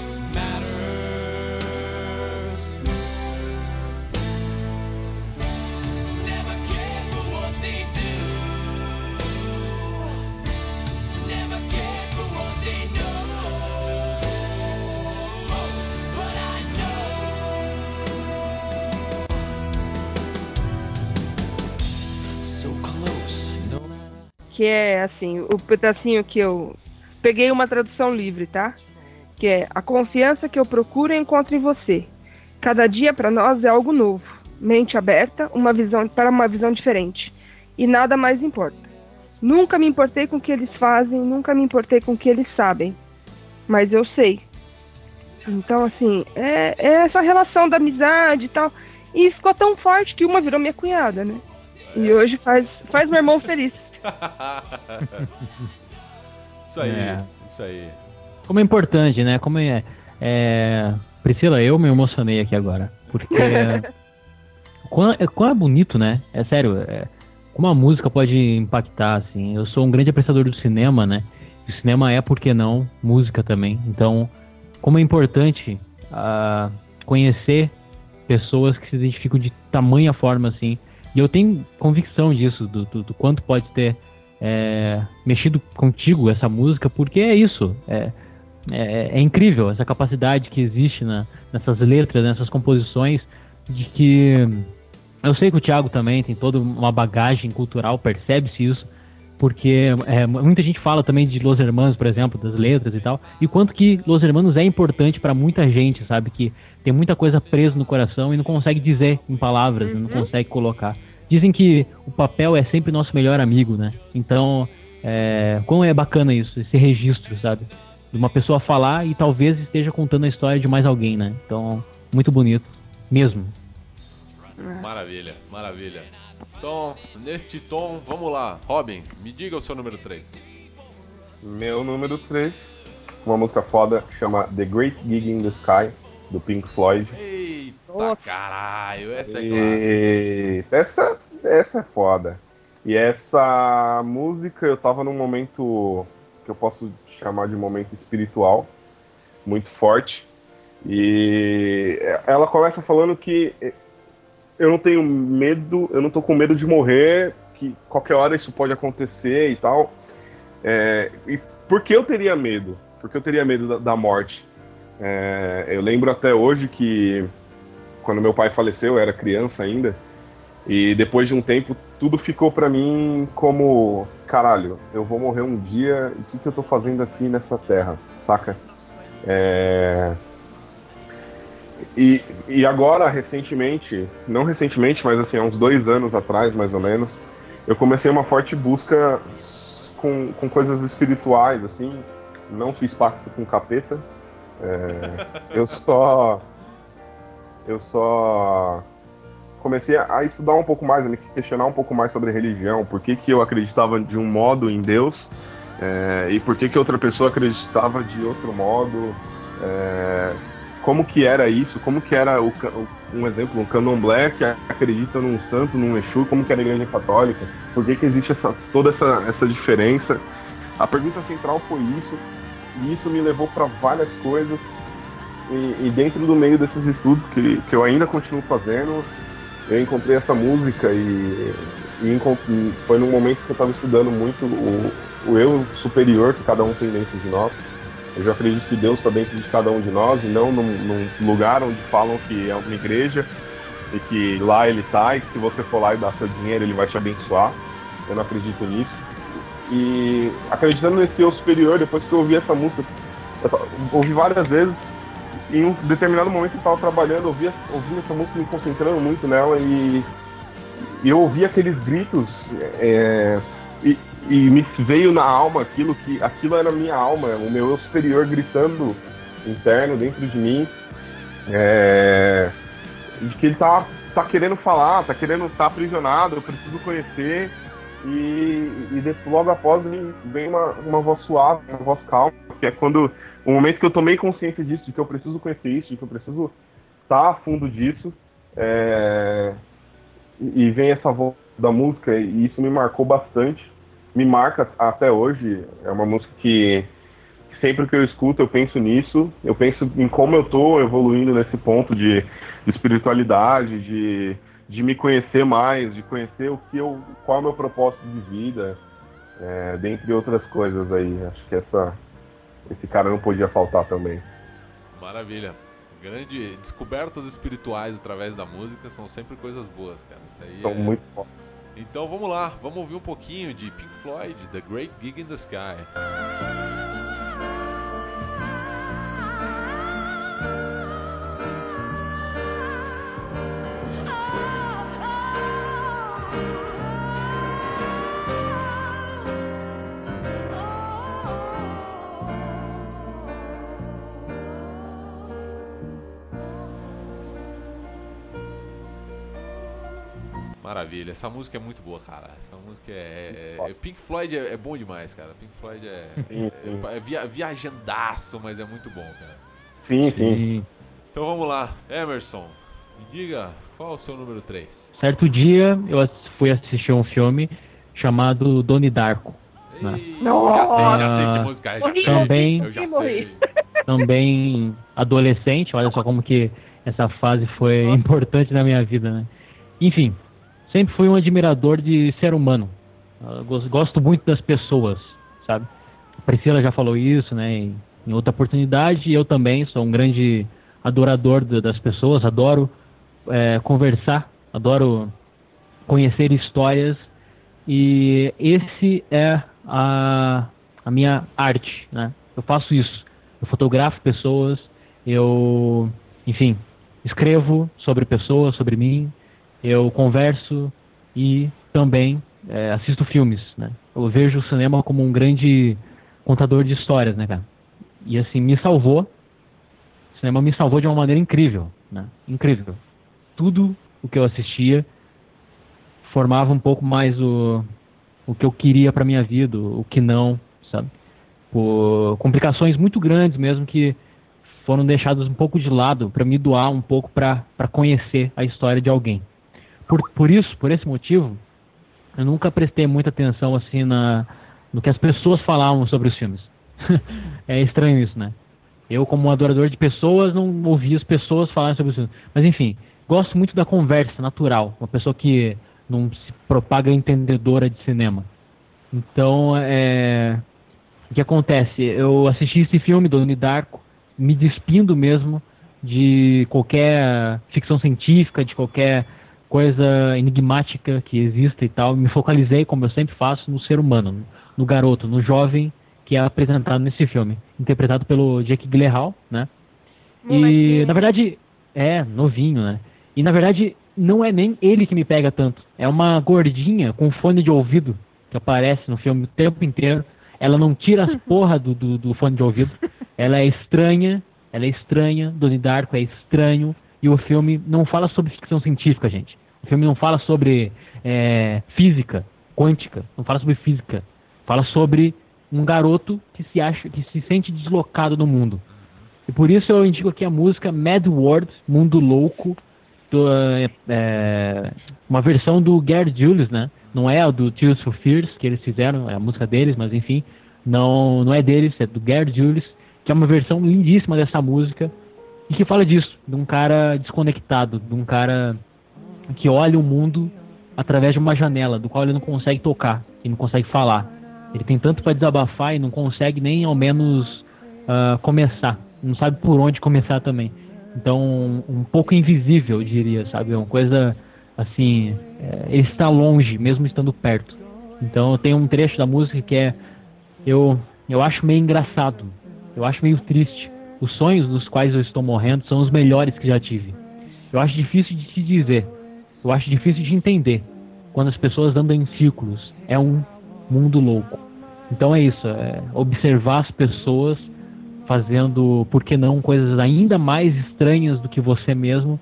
Que é assim, o pedacinho que eu peguei uma tradução livre, tá? Que é a confiança que eu procuro encontro em você. Cada dia para nós é algo novo. Mente aberta, uma visão para uma visão diferente. E nada mais importa. Nunca me importei com o que eles fazem, nunca me importei com o que eles sabem. Mas eu sei. Então, assim, é, é essa relação da amizade e tal. E ficou tão forte que uma virou minha cunhada, né? E hoje faz, faz meu irmão feliz. Isso aí, É. isso aí. Como é importante, né? Como é, é... Priscila, eu me emocionei aqui agora. Porque. quão, é, quão é bonito, né? É sério. É, como a música pode impactar, assim. Eu sou um grande apreciador do cinema, né? O cinema é, por que não, música também. Então, como é importante ah, conhecer pessoas que se identificam de tamanha forma, assim. E eu tenho convicção disso, do, do- do quanto pode ter é, mexido contigo essa música, porque é isso. É, é, é incrível essa capacidade que existe na- nessas letras, nessas composições, de que eu sei que o Thiago também tem toda uma bagagem cultural, percebe-se isso, porque é, muita gente fala também de Los Hermanos, por exemplo, das letras e tal, e quanto que Los Hermanos é importante para muita gente, sabe? Que tem muita coisa presa no coração e não consegue dizer em palavras, né? não consegue colocar. Dizem que o papel é sempre nosso melhor amigo, né? Então, é, como é bacana isso, esse registro, sabe? De uma pessoa falar e talvez esteja contando a história de mais alguém, né? Então, muito bonito, mesmo. Maravilha, maravilha. Então, neste tom, vamos lá. Robin, me diga o seu número 3. Meu número 3, uma música foda que chama The Great Gig in the Sky, do Pink Floyd. Eita Nossa. caralho, essa é clássica. E essa, essa é foda. E essa música eu tava num momento que eu posso chamar de momento espiritual, muito forte. E ela começa falando que eu não tenho medo, eu não tô com medo de morrer, que qualquer hora isso pode acontecer e tal. É, e por que eu teria medo? Por que eu teria medo da, da morte? É, eu lembro até hoje que quando meu pai faleceu, eu era criança ainda. E depois de um tempo, tudo ficou pra mim como: caralho, eu vou morrer um dia, e o que, que eu tô fazendo aqui nessa terra, saca? É... E, e agora, recentemente, não recentemente, mas assim, há uns dois anos atrás, mais ou menos, eu comecei uma forte busca com, com coisas espirituais, assim. Não fiz pacto com capeta. É, eu só. Eu só comecei a estudar um pouco mais, a me questionar um pouco mais sobre religião, por que, que eu acreditava de um modo em Deus é, e por que, que outra pessoa acreditava de outro modo. É, como que era isso, como que era o, um exemplo, um candomblé que acredita num santo, num Exu, como que era a igreja católica, por que, que existe essa, toda essa, essa diferença. A pergunta central foi isso, e isso me levou para várias coisas, e, e, dentro do meio desses estudos que, que eu ainda continuo fazendo, eu encontrei essa música e, e foi num momento que eu estava estudando muito o, o eu superior que cada um tem dentro de nós. Eu já acredito que Deus está dentro de cada um de nós e não num, num, lugar onde falam que é uma igreja e que lá ele está e que se você for lá e dar seu dinheiro ele vai te abençoar. Eu não acredito nisso. E acreditando nesse eu superior, depois que eu ouvi essa música, ouvi várias vezes em um determinado momento eu estava trabalhando, ouvia, ouvia essa música, me concentrando muito nela e, e eu ouvi aqueles gritos é, e, e, me veio na alma aquilo que aquilo era minha alma, o meu eu superior gritando interno dentro de mim, é, de que ele tá, tá querendo falar, tá querendo estar tá aprisionado, eu preciso conhecer e, e logo após vem uma, uma voz suave, uma voz calma, que é quando o momento que eu tomei consciência disso, de que eu preciso conhecer isso, de que eu preciso estar a fundo disso, é... e vem essa voz da música, e isso me marcou bastante, me marca até hoje. É uma música que sempre que eu escuto eu penso nisso, eu penso em como eu estou evoluindo nesse ponto de, de espiritualidade, de, de me conhecer mais, de conhecer o que eu, qual é o meu propósito de vida, é, dentre outras coisas aí. Acho que essa esse cara não podia faltar também. Maravilha. Grande descobertas espirituais através da música são sempre coisas boas, cara. Isso aí são é... muito bom. Então vamos lá, vamos ouvir um pouquinho de Pink Floyd, The Great Gig in the Sky. Maravilha, essa música é muito boa, cara. Essa música é. é, é Pink Floyd é, é, bom demais, cara. Pink Floyd é. É, é via, viajandaço, mas é muito bom, cara. Sim, sim. Então vamos lá, Emerson, me diga qual é o seu número 3? Certo dia eu fui assistir um filme chamado Doni Darko. Né? Já sei, já sei que música é, já sei. Também, eu já sei. Também adolescente, olha só como que essa fase foi importante na minha vida, né? Enfim, sempre fui um admirador de ser humano. gosto muito das pessoas, sabe? A Priscila já falou isso, né? Em, outra oportunidade, eu também sou um grande adorador das pessoas, adoro é, conversar, adoro conhecer histórias e esse é a, a minha arte, né? Eu faço isso, eu fotografo pessoas, eu, enfim, escrevo sobre pessoas, sobre mim, eu converso e também é, assisto filmes, né? Eu vejo o cinema como um grande contador de histórias, né, cara? E assim, me salvou. O cinema me salvou de uma maneira incrível, né? Incrível. Tudo o que eu assistia formava um pouco mais o, o que eu queria para minha vida, o que não, sabe? Por complicações muito grandes mesmo que foram deixadas um pouco de lado para me doar um pouco para conhecer a história de alguém por, por isso, por esse motivo, eu nunca prestei muita atenção assim na, no que as pessoas falavam sobre os filmes. é estranho isso, né? Eu, como adorador de pessoas, não ouvi as pessoas falarem sobre os filmes. Mas enfim, gosto muito da conversa natural, uma pessoa que não se propaga entendedora de cinema. Então, é... o que acontece? Eu assisti esse filme do Darko, me despindo mesmo de qualquer ficção científica, de qualquer coisa enigmática que exista e tal. Me focalizei, como eu sempre faço, no ser humano, no garoto, no jovem que é apresentado nesse filme, interpretado pelo Jake Gyllenhaal, né? E na verdade é novinho, né? E na verdade não é nem ele que me pega tanto, é uma gordinha com fone de ouvido que aparece no filme o tempo inteiro. Ela não tira as porra do, do, do fone de ouvido. Ela é estranha, ela é estranha, Donnie Darko é estranho, e o filme não fala sobre ficção científica, gente. O filme não fala sobre é, física quântica, não fala sobre física. Fala sobre um garoto que se acha, que se sente deslocado no mundo. E por isso eu indico aqui a música Mad World, Mundo Louco, do, é, é, uma versão do Gerd Julius, né? Não é a do Tears for Fears que eles fizeram, é a música deles, mas enfim, não, não é deles, é do Gerd Julius, que é uma versão lindíssima dessa música e que fala disso, de um cara desconectado, de um cara que olha o mundo através de uma janela, do qual ele não consegue tocar e não consegue falar. Ele tem tanto para desabafar e não consegue nem ao menos ah, começar, não sabe por onde começar também. Então, um, um pouco invisível, eu diria, sabe? É uma coisa assim, é, ele está longe, mesmo estando perto. Então, tem um trecho da música que é eu eu acho meio engraçado, eu acho meio triste. Os sonhos dos quais eu estou morrendo são os melhores que já tive. Eu acho difícil de te dizer, eu acho difícil de entender quando as pessoas andam em círculos. É um mundo louco. Então é isso, é observar as pessoas fazendo, por que não, coisas ainda mais estranhas do que você mesmo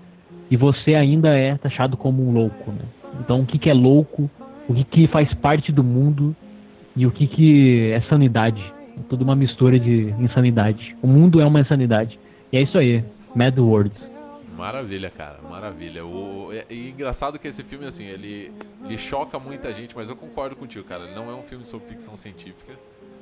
e você ainda é taxado como um louco, né? Então o que, que é louco, o que, que faz parte do mundo e o que, que é sanidade. É tudo uma mistura de insanidade. O mundo é uma insanidade. E é isso aí, Mad World. Maravilha, cara, maravilha. O, é, e engraçado que esse filme, assim, ele, ele choca muita gente, mas eu concordo contigo, cara. Ele não é um filme sobre ficção científica.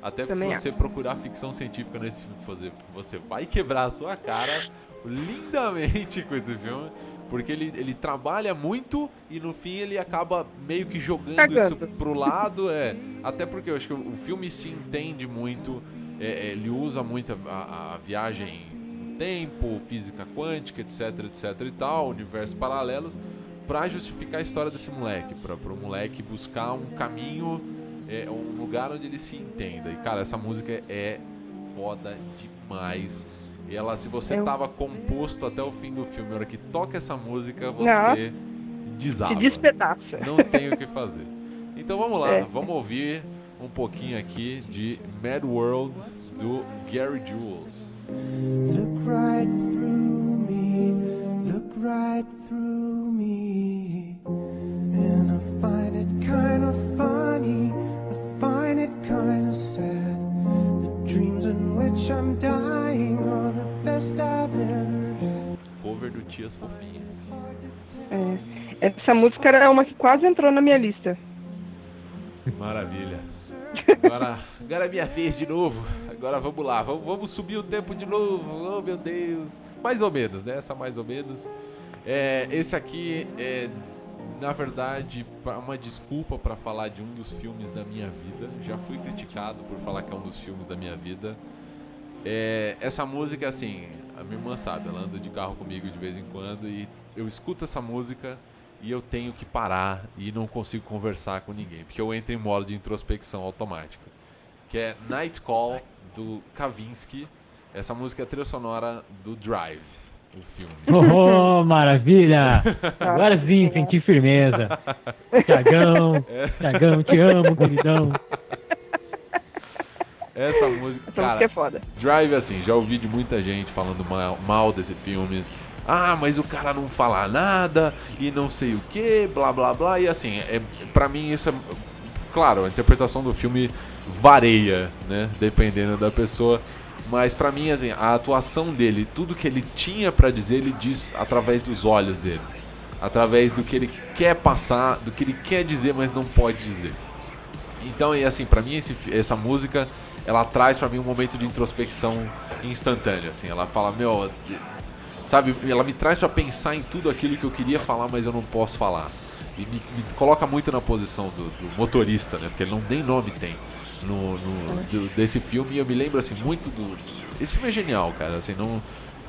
Até porque Também se você procurar ficção científica nesse filme, fazer, você vai quebrar a sua cara lindamente com esse filme. Porque ele, ele trabalha muito e no fim ele acaba meio que jogando Cagando. isso pro lado. É, até porque eu acho que o, filme se entende muito, é, é, ele usa muito a, a- viagem no tempo, física quântica, etc, etc e tal, universos paralelos, pra justificar a história desse moleque, pra, pro moleque buscar um caminho, é, um lugar onde ele se entenda. E cara, essa música é foda demais. E ela, se você Eu- tava composto até o fim do filme, na hora que toca essa música, você desaba. Se despedaça. Não tem o que fazer. Então vamos lá, É. vamos ouvir um pouquinho aqui de Mad World do Gary Jules. Look right through me, look right through me. And I find it kind of funny, I find it kind of sad. The dreams in which I'm dying Cover do Tias Fofinhas. É. Essa música era uma que quase entrou na minha lista. Maravilha. Agora, agora é minha vez de novo. Agora vamos lá, vamos, vamos subir o tempo de novo. Oh meu Deus. Mais ou menos, né? Essa mais ou menos. É, esse aqui é, na verdade, uma desculpa para falar de um dos filmes da minha vida. Já fui criticado por falar que é um dos filmes da minha vida. É, essa música, assim, a minha irmã sabe, ela anda de carro comigo de vez em quando e eu escuto essa música e eu tenho que parar e não consigo conversar com ninguém, porque eu entro em modo de introspecção automática. Que é Night Call do Kavinsky. Essa música é a trilha sonora do Drive, o filme. Oh, maravilha! Agora sim, senti firmeza. Tiagão, Tiagão, te amo, queridão. Essa música, Essa música cara, é foda. Drive, assim, já ouvi de muita gente falando mal, mal desse filme. Ah, mas o cara não fala nada e não sei o que, blá blá blá. E assim, é, pra mim isso é. Claro, a interpretação do filme varia, né? Dependendo da pessoa. Mas pra mim, assim, a atuação dele, tudo que ele tinha pra dizer, ele diz através dos olhos dele. Através do que ele quer passar, do que ele quer dizer, mas não pode dizer. Então, e assim, pra mim esse essa música, ela traz pra mim um momento de introspecção instantânea, assim. Ela fala, meu, sabe, ela me traz pra pensar em tudo aquilo que eu queria falar, mas eu não posso falar. E me, me coloca muito na posição do, do motorista, né? Porque ele não nem nome tem no, no- do- desse filme. E eu me lembro assim muito do. Esse filme é genial, cara. Assim, não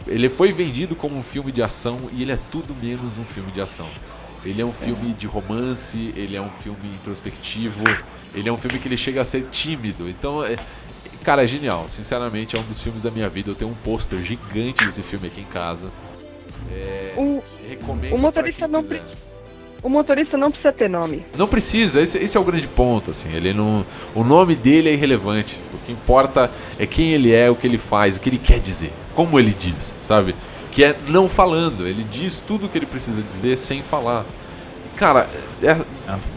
ele foi vendido como um filme de ação e ele é tudo menos um filme de ação. Ele é um filme de romance, ele é um filme introspectivo, ele é um filme que ele chega a ser tímido. Então, é, cara, é genial. Sinceramente, é um dos filmes da minha vida. Eu tenho um pôster gigante desse filme aqui em casa. É, O, recomendo o motorista não quiser. o motorista não precisa ter nome. Não precisa, esse, esse é o grande ponto, assim, ele não, o nome dele é irrelevante, o que importa é quem ele é, o que ele faz, o que ele quer dizer, como ele diz, sabe? Que é não falando, ele diz tudo o que ele precisa dizer sem falar. Cara, é,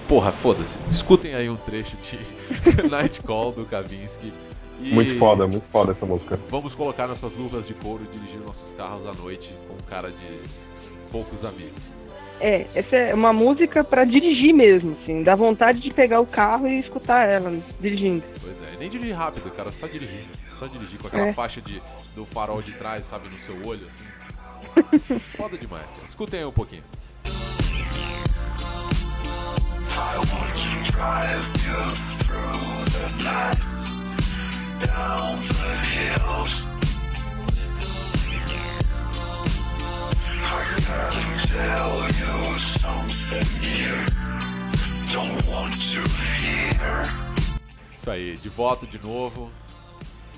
porra, foda-se, escutem aí um trecho de Night Call do Kavinsky. e Muito foda, muito foda essa música. Vamos colocar nossas luvas de couro e dirigir nossos carros à noite com cara de poucos amigos. É, essa é uma música pra dirigir mesmo, assim, dá vontade de pegar o carro e escutar ela dirigindo. Pois é, nem dirigir rápido, cara, só dirigir. Só dirigir com aquela É. faixa de, do farol de trás, sabe, no seu olho, assim. Foda demais, cara. Escutem aí um pouquinho. Isso aí, de volta de novo.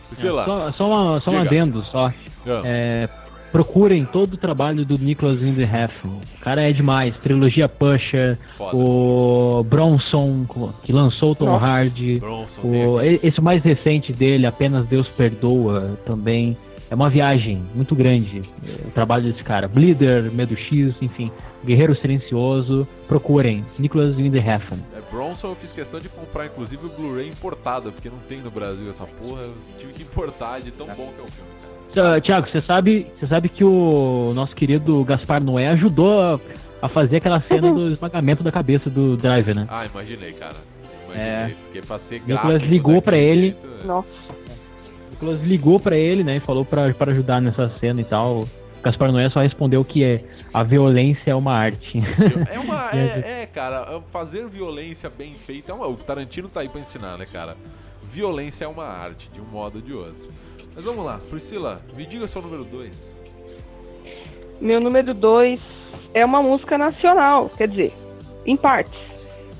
Priscila, Só, só, uma, só um adendo só. Ah. É, procurem todo o trabalho do Nicholas Winding-Refn. O cara é demais. Trilogia Pusher, Foda. o Bronson, que lançou o Tom Nossa. Hardy. Bronson O, esse mais recente dele, Apenas Deus Perdoa, também. É uma viagem muito grande é, o trabalho desse cara. Bleeder, Medo X, enfim. Guerreiro Silencioso. Procurem. Nicholas Winding-Refn. É, Bronson eu fiz questão de comprar, inclusive, o Blu-ray importado, porque não tem no Brasil essa porra. Eu tive que importar de tão bom que é o filme, Tiago, você sabe, você sabe que o nosso querido Gaspar Noé ajudou a, a fazer aquela cena do esmagamento da cabeça do Driver, né? Ah, imaginei, cara. Imaginei, É. porque pra ser Nicolas gráfico ligou pra ele. jeito, é. Nossa. O Nicolas ligou pra ele, né, e falou pra, pra ajudar nessa cena e tal. O Gaspar Noé só respondeu que é, a violência é uma arte. É uma. É, é, cara, fazer violência bem feita é uma. O Tarantino tá aí pra ensinar, né, cara? Violência é uma arte, de um modo ou de outro. Mas vamos lá, Priscila, me diga seu número 2. Meu número 2 é uma música nacional, quer dizer, em partes.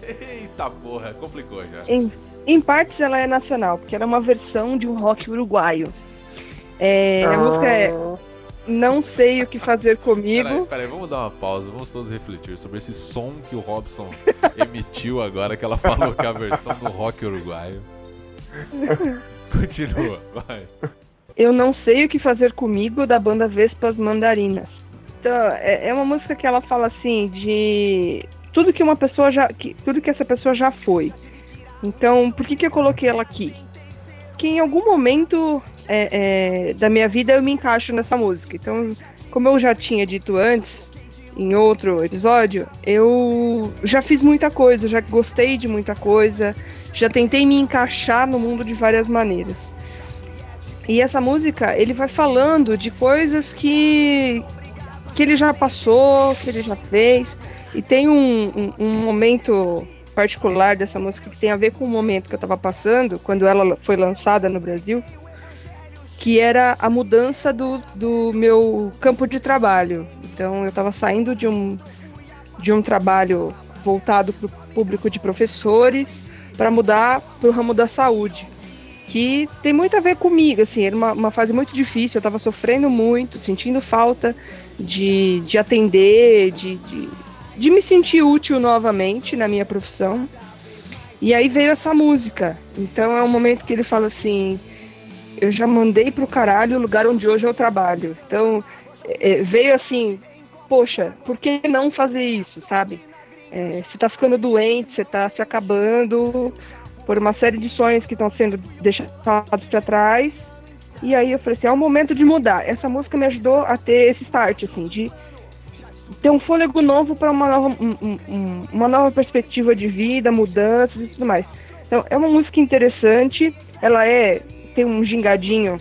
Eita porra, complicou já. Em, em partes ela é nacional, porque ela é uma versão de um rock uruguaio. É, A música é Não Sei O Que Fazer Peraí, Comigo. peraí, vamos dar uma pausa, vamos todos refletir sobre esse som que o Robson emitiu agora, que ela falou que é a versão do rock uruguaio. Continua, vai. Eu Não Sei O Que Fazer Comigo, da banda Vespas Mandarinas. Então, é, é uma música que ela fala assim de tudo que uma pessoa já. Que, tudo que essa pessoa já foi. Então, por que, que eu coloquei ela aqui? Que em algum momento é, é, da minha vida eu me encaixo nessa música. Então, como eu já tinha dito antes, em outro episódio, eu já fiz muita coisa, já gostei de muita coisa, já tentei me encaixar no mundo de várias maneiras. E essa música, ele vai falando de coisas que que ele já passou, que ele já fez. E tem um, um, um momento particular dessa música que tem a ver com o momento que eu tava passando, quando ela foi lançada no Brasil, que era a mudança do, do meu campo de trabalho. Então eu tava saindo de um, de um trabalho voltado para o público de professores para mudar para o ramo da saúde que tem muito a ver comigo, assim, era uma, uma fase muito difícil, eu tava sofrendo muito, sentindo falta de, de atender, de, de, de me sentir útil novamente na minha profissão. E aí veio essa música. Então é um momento que ele fala assim: eu já mandei pro caralho o lugar onde hoje eu trabalho. Então é, veio assim: poxa, por que não fazer isso, sabe? É, você tá ficando doente, você tá se acabando por uma série de sonhos que estão sendo deixados para trás. E aí eu falei assim, é o momento de mudar. Essa música me ajudou a ter esse start, assim, de ter um fôlego novo para uma nova, um- um- um- uma nova perspectiva de vida, mudanças e tudo mais. Então é uma música interessante. Ela é tem um gingadinho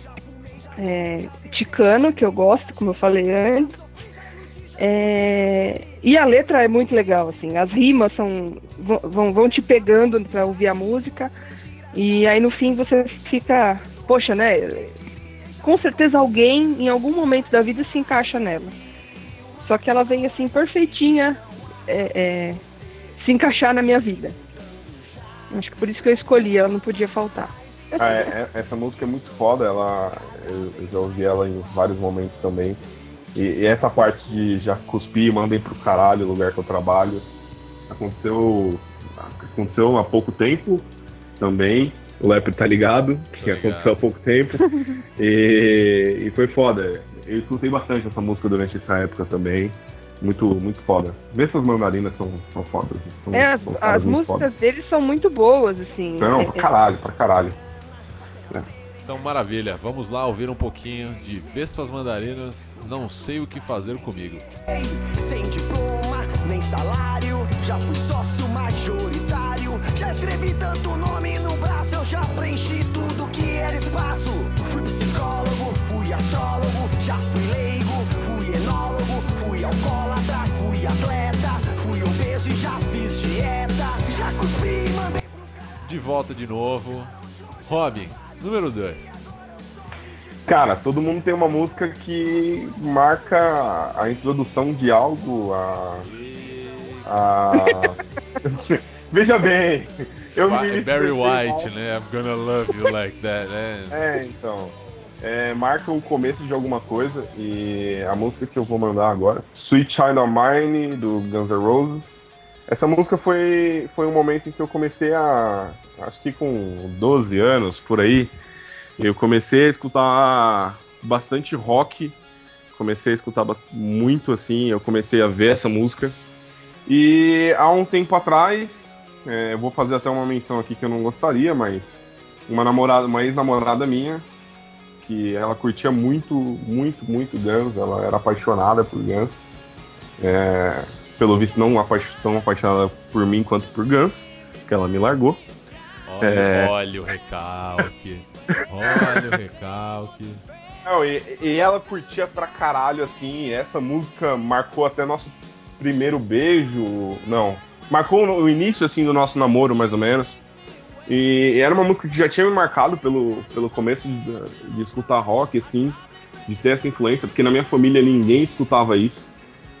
é, ticano que eu gosto, como eu falei antes. É, e a letra é muito legal, assim, as rimas são vão, vão, te pegando para ouvir a música e aí no fim você fica, poxa, né? com certeza alguém, em algum momento da vida, se encaixa nela. Só que ela vem assim, perfeitinha, é, é, se encaixar na minha vida. Acho que por isso que eu escolhi, ela não podia faltar. Ah, é- é- essa música é muito foda, ela, eu, eu já ouvi ela em vários momentos também. E, e essa parte de já cuspir, mandem pro caralho o lugar que eu trabalho, aconteceu, aconteceu há pouco tempo também. O Lepre tá ligado, que ligado. aconteceu há pouco tempo. e, e foi foda. Eu escutei bastante essa música durante essa época também. Muito, muito foda. Vê essas mandarinas são, são fodas. São, É, as, são as muito músicas fodas. deles são muito boas, assim. Não, É, pra caralho, pra caralho. Então, maravilha. Vamos lá ouvir um pouquinho de Vespas Mandarinas, Não Sei O Que Fazer Comigo. Sem diploma, nem salário, já fui sócio majoritário. Já escrevi tanto nome no braço, eu já preenchi tudo que era espaço. Fui psicólogo, fui astrólogo, já fui leigo, fui enólogo, fui alcoólatra, fui atleta, fui obeso e já fiz dieta. Já cuspi, mandei De volta de novo. Robin, número 2. Cara, todo mundo tem uma música que marca a introdução de algo, a. a... Veja bem, eu me Barry White, né? I'm gonna love you like that, né? É, então. É, marca o começo de alguma coisa e a música que eu vou mandar agora, Sweet Child of Mine, do Guns N' Roses. Essa música foi, foi um momento em que eu comecei a. Acho que com 12 anos por aí, eu comecei a escutar bastante rock. Comecei a escutar muito assim, eu comecei a ver essa música. E há um tempo atrás, é, eu vou fazer até uma menção aqui que eu não gostaria, mas uma namorada, uma ex-namorada minha, que ela curtia muito, muito, muito Guns, ela era apaixonada por Guns. É, pelo visto, não tão apaixonada por mim quanto por Guns, que ela me largou. Olha, É. olha o recalque. Olha o recalque. Não, e, e ela curtia pra caralho, assim, essa música marcou até nosso primeiro beijo, não, marcou o início, assim, do nosso namoro, mais ou menos. E era uma música que já tinha me marcado pelo, pelo começo de, de escutar rock, assim, de ter essa influência, porque na minha família ninguém escutava isso,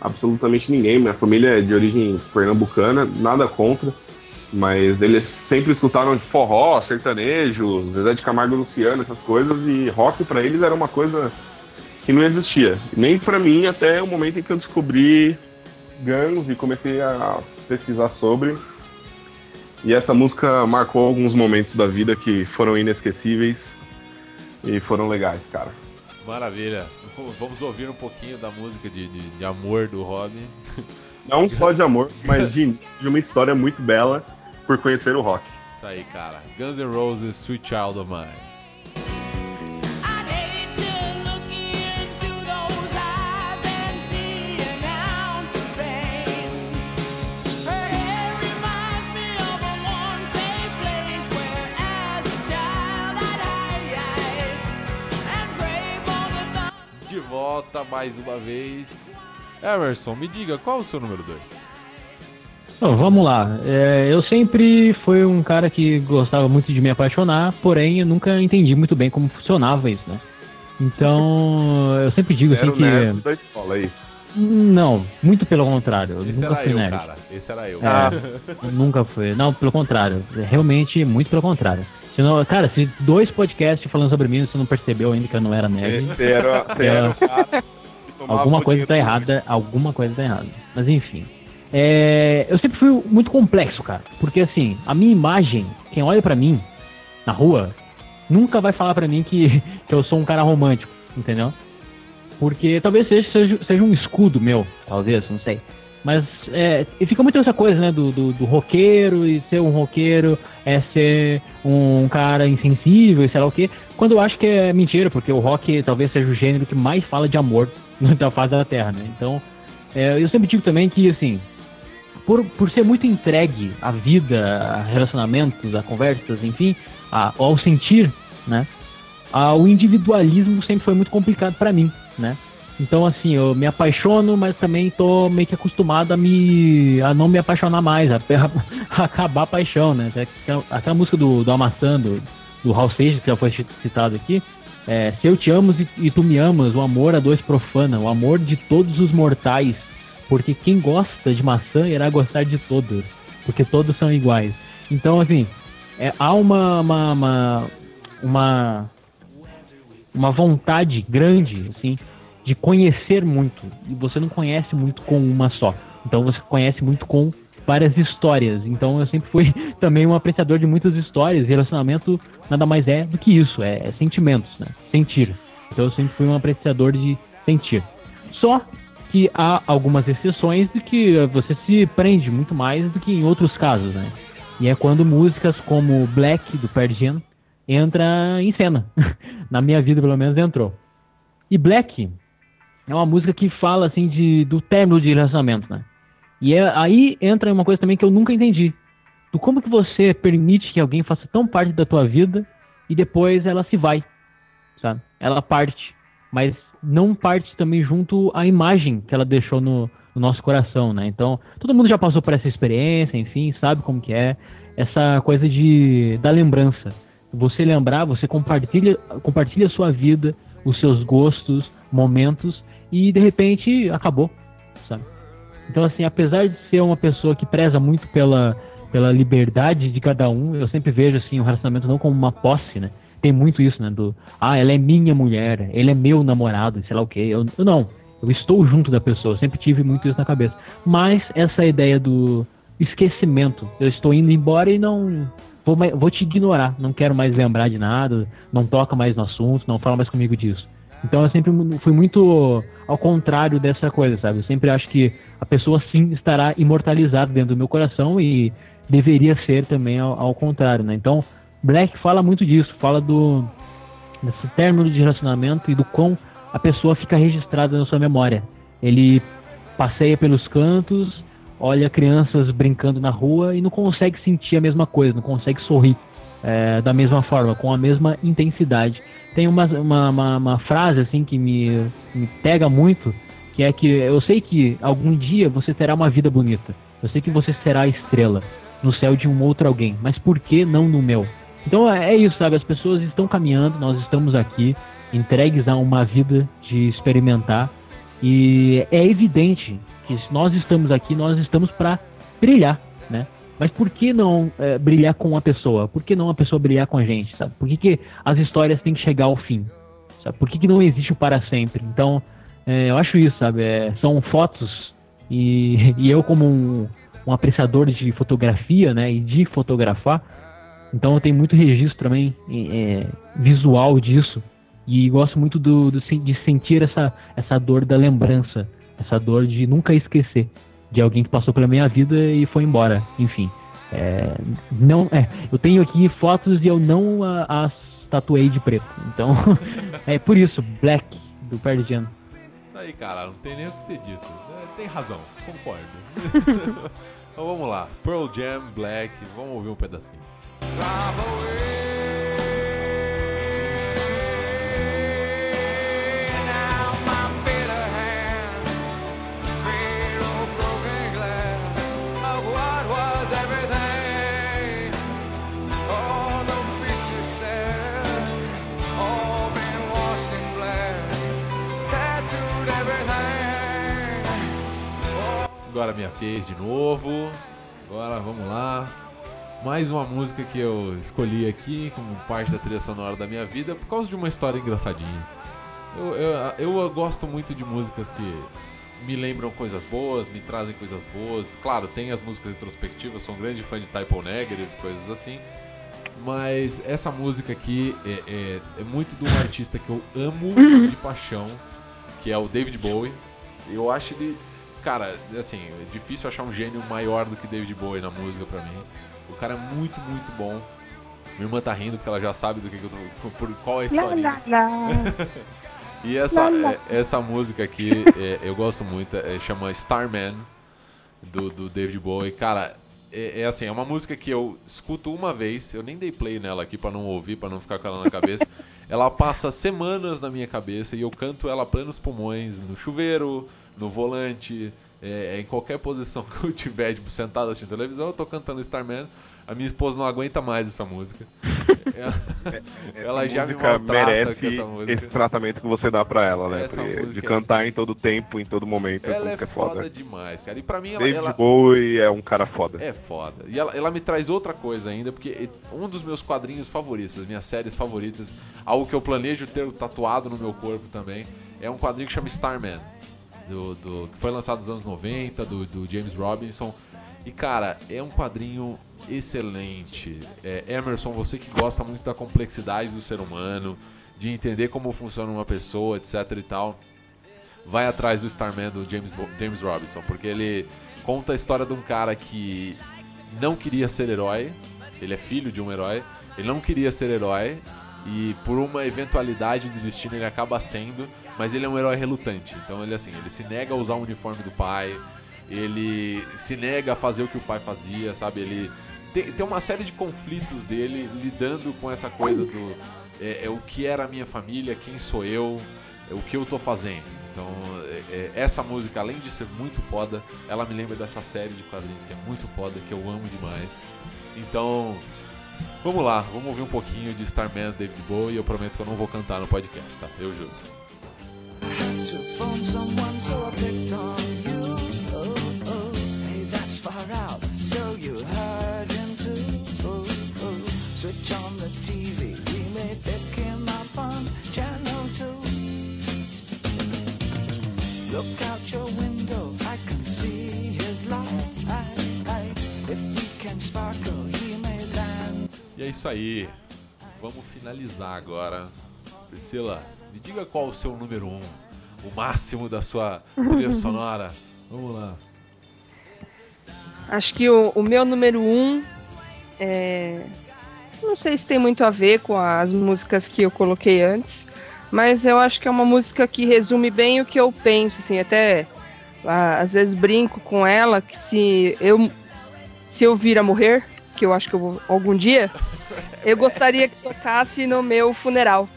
absolutamente ninguém. Minha família é de origem pernambucana, nada contra, mas eles sempre escutaram forró, sertanejo, Zezé de Camargo Luciano, essas coisas, e rock pra eles era uma coisa que não existia. Nem pra mim, até o momento em que eu descobri Guns e comecei a pesquisar sobre. E essa música marcou alguns momentos da vida que foram inesquecíveis e foram legais, cara. Maravilha. Vamos ouvir um pouquinho da música de, de, de amor do Robin. Não só de amor, mas de, de uma história muito bela por conhecer o rock. Isso aí, cara. Guns N' Roses, Sweet Child of Mine. Mais uma vez. Emerson, me diga, qual o seu número 2? Bom, vamos lá. É, eu sempre fui um cara que gostava muito de me apaixonar, porém eu nunca entendi muito bem como funcionava isso, né? Então, eu sempre digo assim que. da escola aí. Não, muito pelo contrário. Eu Esse nunca era fui eu, nerd. cara. Esse era eu. É, nunca foi. Não, pelo contrário. Realmente, muito pelo contrário. Se não, cara, se dois podcasts falando sobre mim, você não percebeu ainda que eu não era nerd, era, você era cara alguma coisa tá errada, alguma coisa tá errada. Mas enfim. É, eu sempre fui muito complexo, cara. Porque assim, a minha imagem, quem olha pra mim na rua, nunca vai falar pra mim que, que eu sou um cara romântico, entendeu? Porque talvez seja, seja, seja um escudo meu, talvez, não sei. Mas é, e fica muito essa coisa, né, do, do, do roqueiro e ser um roqueiro é ser um cara insensível e sei lá o quê. Quando eu acho que é mentira, porque o rock talvez seja o gênero que mais fala de amor da face da Terra, né? Então, é, eu sempre digo também que, assim, por, por ser muito entregue à vida, a relacionamentos, a conversas, enfim, a- ao sentir, né? a- o individualismo sempre foi muito complicado pra mim, né? Então, assim, eu me apaixono, mas também tô meio que acostumado a me a não me apaixonar mais, a, a acabar a paixão, né? Até aquela música do, do Amassando, do Hal Seixas, que já foi citado aqui, É, se eu te amo e, e tu me amas, o amor a dois profana, o amor de todos os mortais, porque quem gosta de maçã irá gostar de todas, porque todos são iguais. Então, assim, é, há uma, uma, uma, uma, uma vontade grande, assim, de conhecer muito, e você não conhece muito com uma só. Então você conhece muito com várias histórias. Então eu sempre fui também um apreciador de muitas histórias. Relacionamento nada mais é do que isso, é, é sentimentos, né? Sentir. Então eu sempre fui um apreciador de sentir. Só que há algumas exceções de que você se prende muito mais do que em outros casos, né? E é quando músicas como Black do Pearl entra em cena. Na minha vida, pelo menos, entrou. E Black é uma música que fala assim de do término de relacionamento, né? E é, aí entra uma coisa também que eu nunca entendi. Do como que você permite que alguém faça tão parte da tua vida e depois ela se vai, sabe? Ela parte, mas não parte também junto à imagem que ela deixou no, no nosso coração, né? Então, todo mundo já passou por essa experiência, enfim, sabe como que é essa coisa de da lembrança. Você lembrar, você compartilha compartilha a sua vida, os seus gostos, momentos e de repente acabou, sabe? Então, assim, apesar de ser uma pessoa que preza muito pela, pela liberdade de cada um, eu sempre vejo, assim, o relacionamento não como uma posse, né? Tem muito isso, né? Do, ah, ela é minha mulher, ele é meu namorado, sei lá o quê. Eu, eu não, eu estou junto da pessoa, sempre tive muito isso na cabeça. Mas essa ideia do esquecimento, eu estou indo embora e não... Vou, vou te ignorar, não quero mais lembrar de nada, não toca mais no assunto, não fala mais comigo disso. Então eu sempre fui muito ao contrário dessa coisa, sabe? Eu sempre acho que a pessoa sim estará imortalizada dentro do meu coração e deveria ser também ao, ao contrário, né? Então, Black fala muito disso, fala do desse término de relacionamento e do quão a pessoa fica registrada na sua memória. Ele passeia pelos cantos, olha crianças brincando na rua e não consegue sentir a mesma coisa, não consegue sorrir é, da mesma forma, com a mesma intensidade. Tem uma, uma, uma, uma frase assim que me, me pega muito, que é que eu sei que algum dia você terá uma vida bonita. Eu sei que você será a estrela no céu de um outro alguém, mas por que não no meu? Então é é isso, sabe? As pessoas estão caminhando, nós estamos aqui, entregues a uma vida de experimentar, e é evidente que nós estamos aqui, nós estamos para brilhar, né? Mas por que não é, brilhar com uma pessoa? Por que não a pessoa brilhar com a gente, sabe? Por que, que as histórias têm que chegar ao fim? Sabe? Por que, que não existe o para sempre? Então, é, eu acho isso, sabe? É, são fotos e, e eu como um, um apreciador de fotografia, né? E de fotografar, então eu tenho muito registro também é, visual disso e gosto muito do, do de sentir essa, essa dor da lembrança, essa dor de nunca esquecer de alguém que passou pela minha vida e foi embora. Enfim, é, não, é, eu tenho aqui fotos e eu não a- as tatuei de preto. Então é por isso Black do Pearl Jam. Isso aí, cara, não tem nem o que ser dito. É, tem razão, concordo. então vamos lá. Pearl Jam, Black, vamos ouvir um pedacinho. Now Agora minha vez de novo. Agora vamos lá. Mais uma música que eu escolhi aqui como parte da trilha sonora da minha vida por causa de uma história engraçadinha. Eu, eu, eu gosto muito de músicas que me lembram coisas boas, me trazem coisas boas. Claro, tem as músicas introspectivas, sou um grande fã de Type O Negative, coisas assim. Mas essa música aqui é, é, é muito de um artista que eu amo de paixão, que é o David Bowie. Eu acho ele, cara, assim, é difícil achar um gênio maior do que David Bowie na música pra mim. O cara é muito, muito bom. Minha irmã tá rindo porque ela já sabe do que, que eu tô, por qual é a historinha. E essa, é- essa música aqui, é, eu gosto muito, é, chama Starman, do, do David Bowie. Cara, é, é assim, é uma música que eu escuto uma vez, eu nem dei play nela aqui pra não ouvir, pra não ficar com ela na cabeça. ela passa semanas na minha cabeça e eu canto ela plenos pulmões, no chuveiro, no volante, é, em qualquer posição que eu tiver, tipo, sentado assistindo televisão, eu tô cantando Starman. A minha esposa não aguenta mais essa música. Ela Essa já me música maltrata merece com essa música. esse tratamento que você dá pra ela, né? Essa Porque de é- cantar em todo tempo, em todo momento, Ela é é foda, foda. demais, cara. E pra mim ela, David ela Bowie é um cara foda. é foda. E ela, ela me traz outra coisa ainda, porque um dos meus quadrinhos favoritos, as minhas séries favoritas, algo que eu planejo ter tatuado no meu corpo também, é um quadrinho que chama Starman. Do, do- que foi lançado nos anos 90, do, do James Robinson. E cara, é um quadrinho excelente. É, Emerson, você que gosta muito da complexidade do ser humano, de entender como funciona uma pessoa, etc e tal, vai atrás do Starman do James, James Robinson, porque ele conta a história de um cara que não queria ser herói, ele é filho de um herói, ele não queria ser herói e por uma eventualidade do destino ele acaba sendo, mas ele é um herói relutante. Então ele assim, ele se nega a usar o uniforme do pai, ele se nega a fazer o que o pai fazia, sabe? Ele tem, tem uma série de conflitos dele lidando com essa coisa do é, é o que era a minha família, quem sou eu, é o que eu tô fazendo. Então, é- é, essa música, além de ser muito foda, ela me lembra dessa série de quadrinhos que é muito foda, que eu amo demais. Então, vamos lá, vamos ouvir um pouquinho de Starman David Bowie e eu prometo que eu não vou cantar no podcast, tá? Eu juro. Phone someone, so I picked on you. Oh, oh, hey, that's far out. So you heard him too. Oh, oh, switch on the TV. We may pick him up on channel two. Look out your window, I can see his light. If we can sparkle, he may land. E é isso aí. Vamos finalizar agora. Priscila, me diga qual o seu número um, o máximo da sua trilha sonora. Vamos lá. Acho que o, o meu número um é. Não sei se tem muito a ver com as músicas que eu coloquei antes, mas eu acho que é uma música que resume bem o que eu penso, assim, até às vezes brinco com ela que se eu se eu vir a morrer, que eu acho que eu vou algum dia, eu gostaria que tocasse no meu funeral,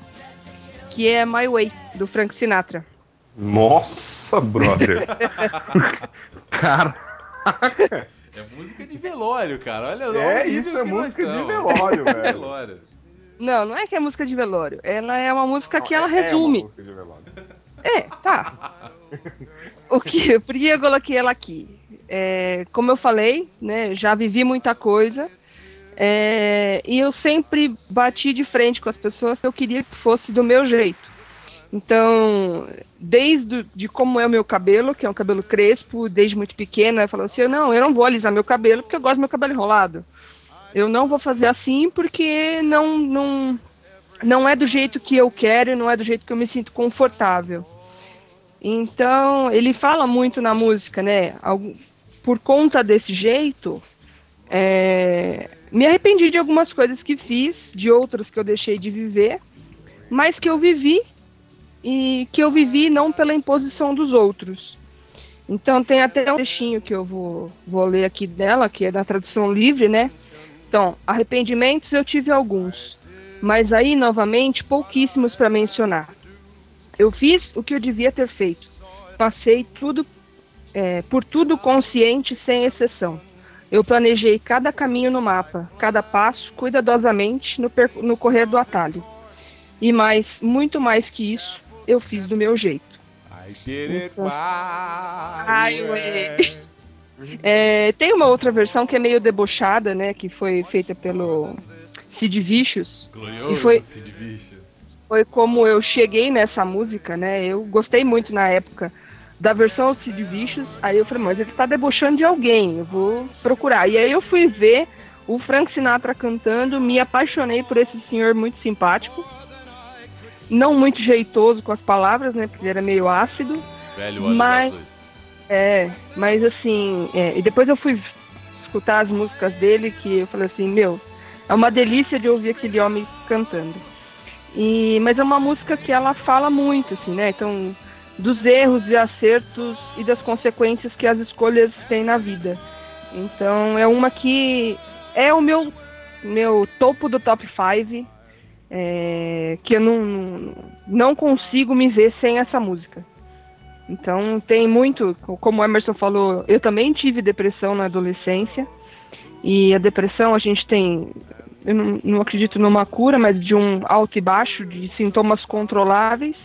que é My Way do Frank Sinatra. Nossa, brother. Caraca. É música de velório, cara. Olha, olha É, isso é que música de velório, velho. velório. Não, não é que é música de velório, ela é uma música que Não, ela é- é uma resume. música de velório. É, tá. O que, por que eu coloquei ela aqui? É, como eu falei, né, já vivi muita coisa. é, e eu sempre bati de frente com as pessoas que eu queria que fosse do meu jeito. Então, desde de como é o meu cabelo, que é um cabelo crespo, desde muito pequena, eu falo assim, não, eu não vou alisar meu cabelo porque eu gosto do meu cabelo enrolado. Eu não vou fazer assim porque não, não, não é do jeito que eu quero, não é do jeito que eu me sinto confortável. Então, ele fala muito na música, né? Por conta desse jeito, é, me arrependi de algumas coisas que fiz, de outras que eu deixei de viver, mas que eu vivi e que eu vivi não pela imposição dos outros. Então tem até um trechinho que eu vou, vou ler aqui dela, que é da tradução livre, né? Então, arrependimentos eu tive alguns, mas aí novamente pouquíssimos para mencionar. Eu fiz o que eu devia ter feito. Passei tudo é, por tudo consciente, sem exceção. Eu planejei cada caminho no mapa, cada passo cuidadosamente no, no correr do atalho. E mais, muito mais que isso, eu fiz do meu jeito. I did it Então, my Ai, way. ué. É, tem uma outra versão que é meio debochada, né? Que foi feita pelo Sid Vicious. Glorioso E foi- Sid Vicious. Foi como eu cheguei nessa música, né? Eu gostei muito na época da versão do Sid Vicious. Aí eu falei, mas ele tá debochando de alguém, eu vou procurar. E aí eu fui ver o Frank Sinatra cantando, me apaixonei por esse senhor muito simpático. Não muito jeitoso com as palavras, né? Porque ele era meio ácido. Velho Mas-. É, mas assim, é, e depois eu fui escutar as músicas dele que eu falei assim, meu, é uma delícia de ouvir aquele homem cantando. E, mas é uma música que ela fala muito, assim, né? Então, dos erros e acertos e das consequências que as escolhas têm na vida. Então, é uma que é o meu, meu topo do top 5, é, que eu não, não, consigo me ver sem essa música. Então tem muito, como o Emerson falou, eu também tive depressão na adolescência. E a depressão a gente tem Eu não, não acredito numa cura, mas de um alto e baixo, de sintomas controláveis.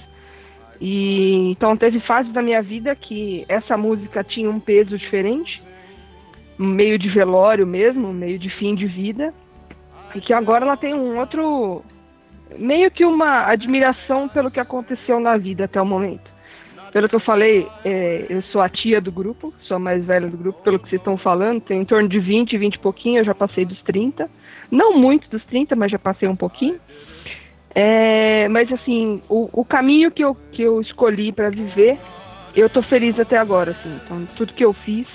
E então teve fases da minha vida que essa música tinha um peso diferente, meio de velório mesmo, meio de fim de vida, e que agora ela tem um outro meio que uma admiração pelo que aconteceu na vida até o momento. Pelo que eu falei, é, eu sou a tia do grupo, sou a mais velha do grupo, pelo que vocês estão falando, tenho em torno de 20, 20 e pouquinho, eu já passei dos 30. Não muito dos 30, mas já passei um pouquinho. É, mas assim, o, o caminho que eu, que eu escolhi para viver, eu tô feliz até agora, assim. Então, tudo que eu fiz,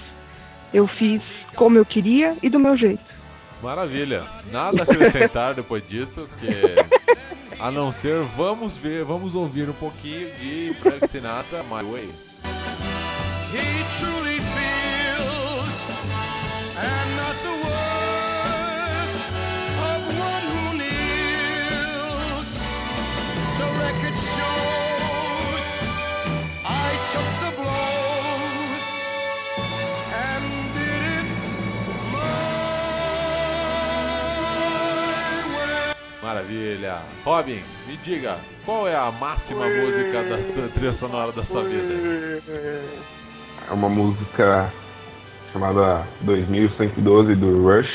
eu fiz como eu queria e do meu jeito. Maravilha. Nada a acrescentar depois disso, porque a não ser vamos ver, vamos ouvir um pouquinho de Frank Sinatra, My Way. He truly feels, and not Maravilha. Robin, me diga, qual é a máxima música da tua trilha sonora da sua vida? É uma música chamada 2112 do Rush.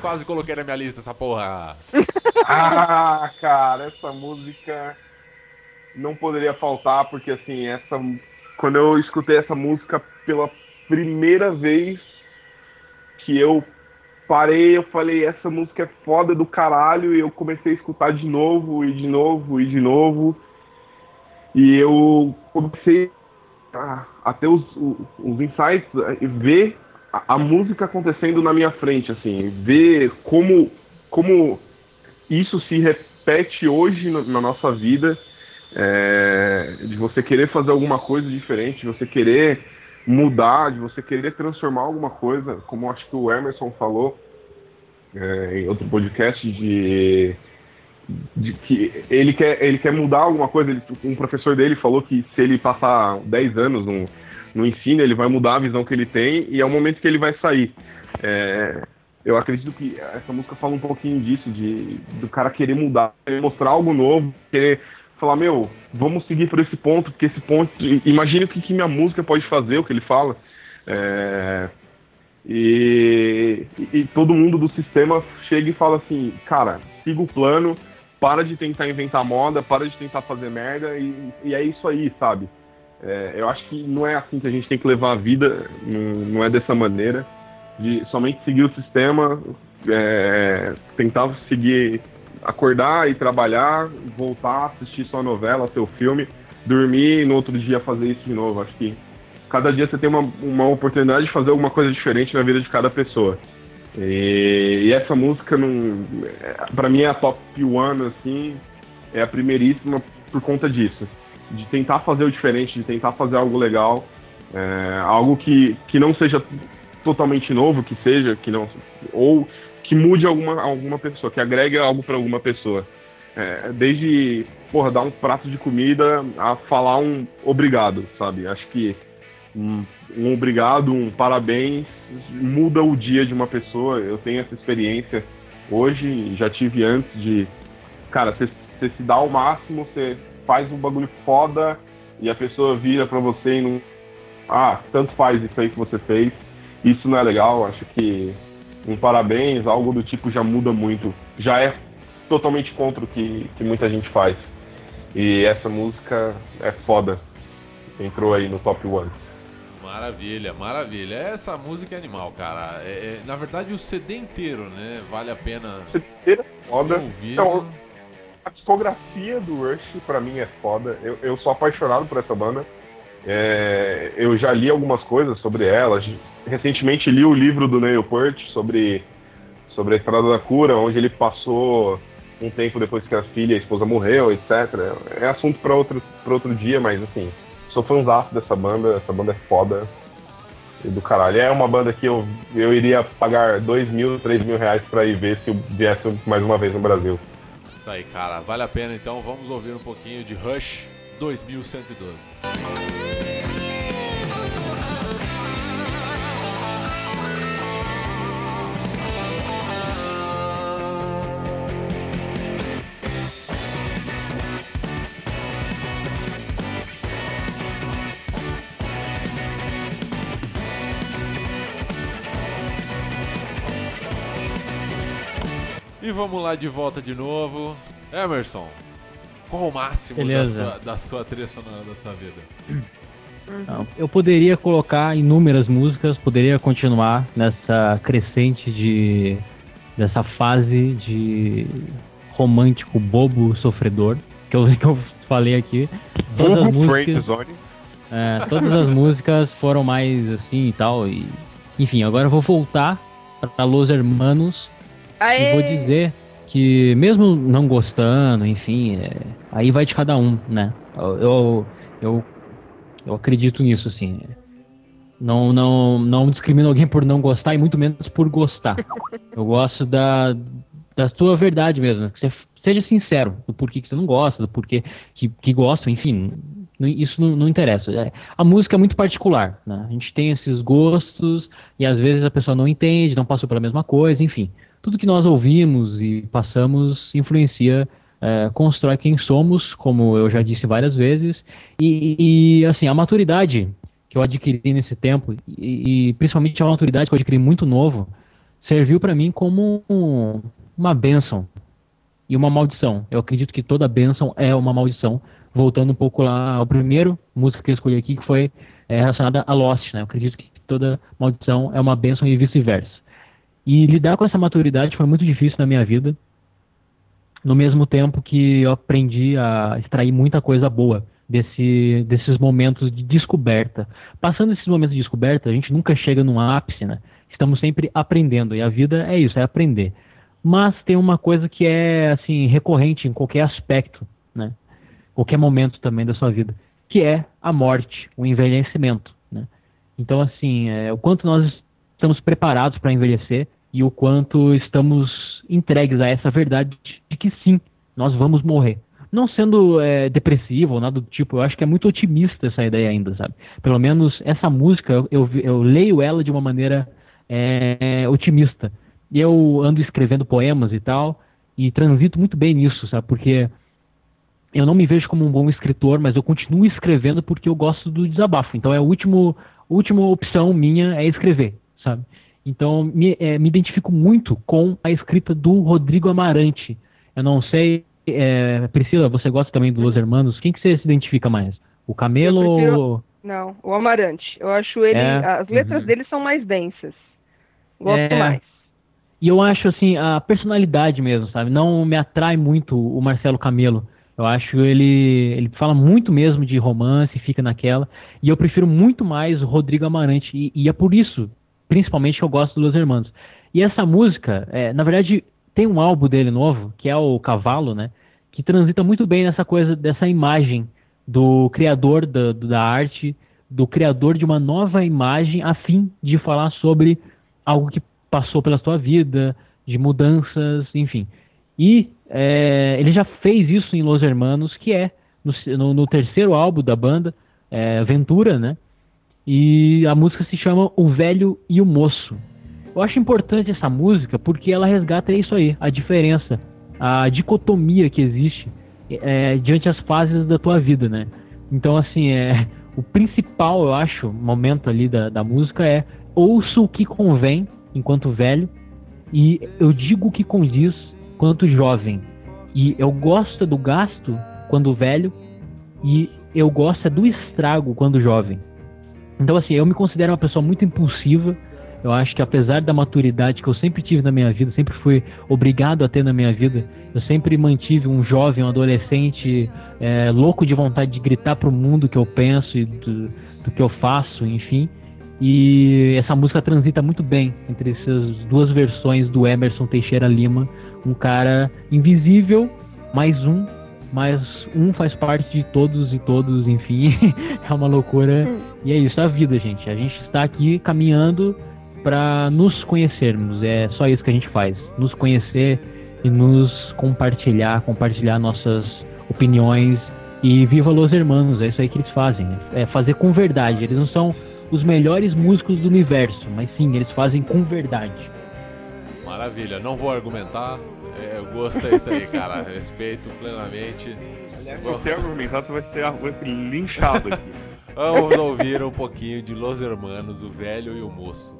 Quase coloquei na minha lista essa porra. Ah, cara, essa música não poderia faltar, porque assim, essa quando eu escutei essa música pela primeira vez que eu parei, eu falei, essa música é foda do caralho, e eu comecei a escutar de novo, e de novo, e de novo. E eu comecei a, a ter os, os insights, e ver a, a música acontecendo na minha frente, assim, ver como, como isso se repete hoje na, na nossa vida, é, de você querer fazer alguma coisa diferente, de você querer mudar, de você querer transformar alguma coisa, como acho que o Emerson falou é, em outro podcast, de, de que ele quer, ele quer mudar alguma coisa. Ele, um professor dele falou que se ele passar 10 anos no, no ensino, ele vai mudar a visão que ele tem e é o momento que ele vai sair. É, eu acredito que essa música fala um pouquinho disso, de do cara querer mudar, querer mostrar algo novo, querer falar, meu, vamos seguir por esse ponto, porque esse ponto. i- Imagine o que, que minha música pode fazer, o que ele fala. É, e- e todo mundo do sistema chega e fala assim, cara, siga o plano, para de tentar inventar moda, para de tentar fazer merda, e, e é isso aí, sabe? É, eu acho que não é assim que a gente tem que levar a vida, não, não é dessa maneira, de somente seguir o sistema, é, tentar seguir, acordar e trabalhar, voltar, assistir sua novela, seu filme, dormir e no outro dia fazer isso de novo. Acho que cada dia você tem uma, uma oportunidade de fazer alguma coisa diferente na vida de cada pessoa. E, e essa música, não, é, pra mim, é a top one, assim, é a primeiríssima por conta disso. De tentar fazer o diferente, de tentar fazer algo legal, é, algo que, que não seja totalmente novo, que seja, que não. Ou que mude alguma, alguma pessoa, que agregue algo pra alguma pessoa. É, desde, porra, dar um prato de comida a falar um obrigado, sabe? Acho que um, um obrigado, um parabéns, muda o dia de uma pessoa. Eu tenho essa experiência hoje, já tive antes de. Cara, você se dá ao máximo, você faz um bagulho foda e a pessoa vira pra você e não. Ah, tanto faz isso aí que você fez. Isso não é legal, acho que um parabéns, algo do tipo já muda muito. Já é totalmente contra o que, que muita gente faz. E essa música é foda. Entrou aí no top one. Maravilha, maravilha. Essa música é animal, cara. É, é, na verdade, o CD inteiro, né? Vale a pena Terceira é foda. ser ouvido. Então, a discografia do Rush pra mim é foda. Eu, eu sou apaixonado por essa banda. É, eu já li algumas coisas sobre ela. Recentemente li o livro do Neil Peart sobre, sobre a Estrada da Cura, onde ele passou um tempo depois que a filha e a esposa morreu, etc. É assunto pra outro, outro dia, mas assim, sou fãzaço dessa banda. Essa banda é foda. Do caralho. É uma banda que eu, eu iria pagar 2 mil, 3 mil reais pra ir ver se viesse mais uma vez no Brasil. Isso aí, cara. Vale a pena então. Vamos ouvir um pouquinho de Rush 2112. Vamos lá de volta de novo. Emerson, qual o máximo da Beleza. sua, da sua trilha sonora da sua vida? Não, Eu poderia colocar inúmeras músicas, poderia continuar nessa crescente de dessa fase de romântico bobo sofredor que eu, que eu falei aqui. Todas as Burro músicas, é, todas as músicas foram mais assim e tal e enfim, agora eu vou voltar para Los Hermanos Aê! e vou dizer que mesmo não gostando, enfim, é, aí vai de cada um, né? Eu, eu, eu, eu acredito nisso, assim. Não, não, não discrimino alguém por não gostar e muito menos por gostar. Eu gosto da, da tua verdade mesmo, que você seja sincero do porquê que você não gosta, do porquê que, que gosta, enfim, isso não, não interessa. É, a música é muito particular, né? A gente tem esses gostos e às vezes a pessoa não entende, não passou pela mesma coisa, enfim. Tudo que nós ouvimos e passamos influencia, é, constrói quem somos, como eu já disse várias vezes, e, e, assim, a maturidade que eu adquiri nesse tempo, e, e principalmente a maturidade que eu adquiri muito novo, serviu para mim como um- uma bênção e uma maldição. Eu acredito que toda bênção é uma maldição. Voltando um pouco lá ao primeiro música que eu escolhi aqui, que foi é, relacionada a Lost, né? Eu acredito que toda maldição é uma bênção e vice-versa. E lidar com essa maturidade foi muito difícil na minha vida, no mesmo tempo que eu aprendi a extrair muita coisa boa desse, desses momentos de descoberta. Passando esses momentos de descoberta, a gente nunca chega num ápice, né? Estamos sempre aprendendo, e a vida é isso, é aprender. Mas tem uma coisa que é assim recorrente em qualquer aspecto, né? Qualquer momento também da sua vida, que é a morte, o envelhecimento, né? Então assim, é, o quanto nós estamos preparados para envelhecer e o quanto estamos entregues a essa verdade de que sim, nós vamos morrer. Não sendo é, depressivo ou nada do tipo, eu acho que é muito otimista essa ideia ainda, sabe? Pelo menos essa música, eu, eu, leio ela de uma maneira é, otimista. E eu ando escrevendo poemas e tal, e transito muito bem nisso, sabe? Porque eu não me vejo como um bom escritor, mas eu continuo escrevendo porque eu gosto do desabafo. Então é a último, última opção minha é escrever, sabe? Então me, é, me identifico muito com a escrita do Rodrigo Amarante. Eu não sei, é, Priscila, você gosta também dos Los Hermanos? Quem que você se identifica mais? O Camelo prefiro- ou... Não, o Amarante. Eu acho ele. É, As letras uhum. dele são mais densas. Gosto É. mais. E eu acho assim, a personalidade mesmo, sabe? Não me atrai muito o Marcelo Camelo. Eu acho ele. Ele fala muito mesmo de romance, fica naquela. E eu prefiro muito mais o Rodrigo Amarante. E, e é por isso, principalmente, que eu gosto dos Los Hermanos. E essa música, é, na verdade, tem um álbum dele novo, que é o Cavalo, né? Que transita muito bem nessa coisa, dessa imagem do criador da, da arte, do criador de uma nova imagem, a fim de falar sobre algo que passou pela sua vida, de mudanças, enfim. E é, ele já fez isso em Los Hermanos, que é no, no- no terceiro álbum da banda, é, Ventura, né? E a música se chama O Velho e o Moço. Eu acho importante essa música porque ela resgata isso aí, a diferença, a dicotomia que existe é, diante as fases da tua vida, né? Então, assim, é, o principal, eu acho, momento ali da, da música é ouço o que convém enquanto velho e eu digo o que condiz quanto jovem. E eu gosto do gasto quando velho e eu gosto é do estrago quando jovem. Então, assim, eu me considero uma pessoa muito impulsiva. Eu acho que apesar da maturidade que eu sempre tive na minha vida, sempre fui obrigado a ter na minha vida, eu sempre mantive um jovem, um adolescente é, louco de vontade de gritar pro mundo o que eu penso e do, do que eu faço, enfim. E essa música transita muito bem entre essas duas versões do Emerson Teixeira Lima, um cara invisível, mais um, mas um faz parte de todos e todos, enfim, é uma loucura. E é isso, a vida, gente. A gente está aqui caminhando para nos conhecermos. É só isso que a gente faz, nos conhecer e nos compartilhar, compartilhar nossas opiniões e viva Los Hermanos, é isso aí que eles fazem. É fazer com verdade. Eles não são os melhores músicos do universo, mas sim, eles fazem com verdade. Maravilha, não vou argumentar. É, o gosto é isso aí, cara. Respeito plenamente. Se você argumentar, você vai ser, vai ser linchado aqui. Vamos ouvir um pouquinho de Los Hermanos, o velho e o moço.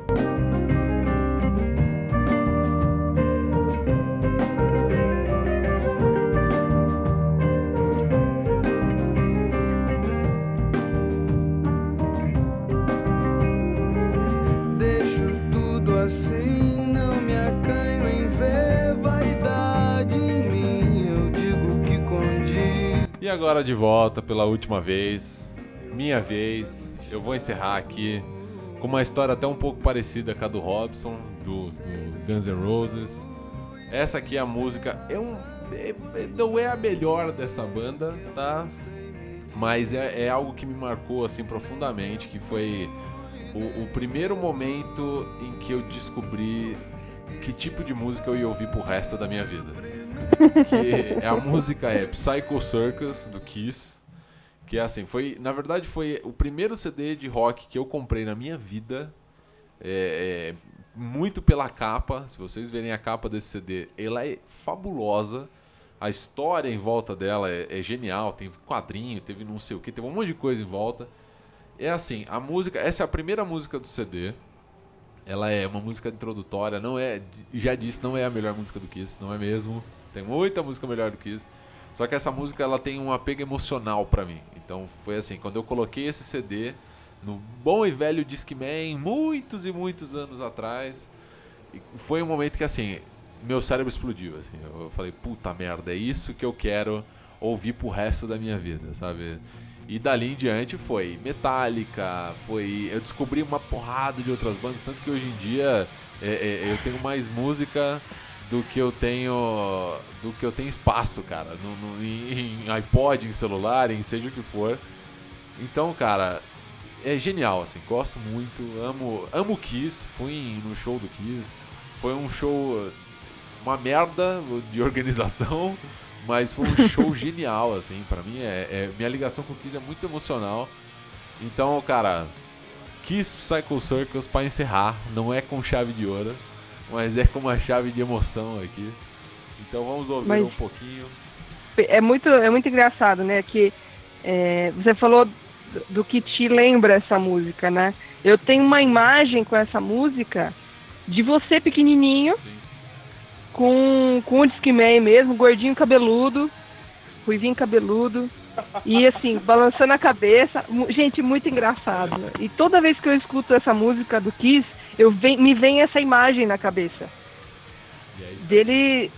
Agora de volta pela última vez, minha vez. Eu vou encerrar aqui com uma história até um pouco parecida com a do Robson, do, do Guns N' Roses. Essa aqui é a música, é um, é- é- não é a melhor dessa banda, tá? Mas é, é algo que me marcou assim profundamente, que foi o, o primeiro momento em que eu descobri que tipo de música eu ia ouvir pro resto da minha vida. Que é a música é Psycho Circus do Kiss, que é assim, foi, na verdade foi o primeiro CD de rock que eu comprei na minha vida. É, é, muito pela capa, se vocês verem a capa desse CD, ela é fabulosa. A história em volta dela é, é genial, tem quadrinho, teve não sei o que, teve um monte de coisa em volta. É assim, a música, essa é a primeira música do CD. Ela é uma música introdutória, não é, já disse, não é a melhor música do Kiss, não é mesmo? Tem muita música melhor do Kiss. Só que essa música ela tem um apego emocional pra mim. Então foi assim, quando eu coloquei esse CD no bom e velho Discman, muitos e muitos anos atrás, foi um momento que assim, meu cérebro explodiu assim. Eu falei, puta merda, é isso que eu quero ouvir pro resto da minha vida, sabe? E dali em diante foi Metallica, foi. Eu descobri uma porrada de outras bandas, tanto que hoje em dia é, é, eu tenho mais música do que eu tenho. do que eu tenho espaço, cara. No, no- em, em iPod, em celular, em seja o que for. Então, cara, é genial, assim, gosto muito, amo, amo Kiss, fui no show do Kiss. Foi um show uma merda de organização, mas foi um show genial, assim, pra mim é, é- minha ligação com o Kiss é muito emocional. Então, cara, Kiss Psycho Circus pra encerrar, não é com chave de ouro, mas é com uma chave de emoção aqui. Então vamos ouvir Mas- um pouquinho. É muito, é muito engraçado, né? Que é, você falou do- que te lembra essa música, né? Eu tenho uma imagem com essa música de você pequenininho, Sim. com, com o Discman mesmo, gordinho cabeludo, ruivinho cabeludo, e assim, balançando a cabeça. Gente, muito engraçado. E toda vez que eu escuto essa música do Kiss, eu vem, me vem essa imagem na cabeça. É dele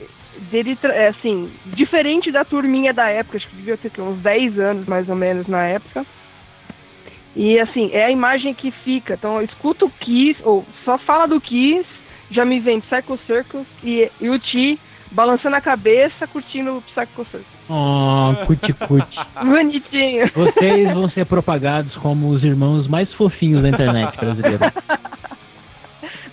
dele é, assim diferente da turminha da época acho que devia ter que, uns 10 anos mais ou menos na época. E assim é a imagem que fica. Então eu escuto o Kiss ou só fala do Kiss já me vem Psycho Circus e, e o Ti balançando a cabeça curtindo o Psycho Circus Oh, cuti-cuti. bonitinho. Vocês vão ser propagados como os irmãos mais fofinhos da internet brasileira.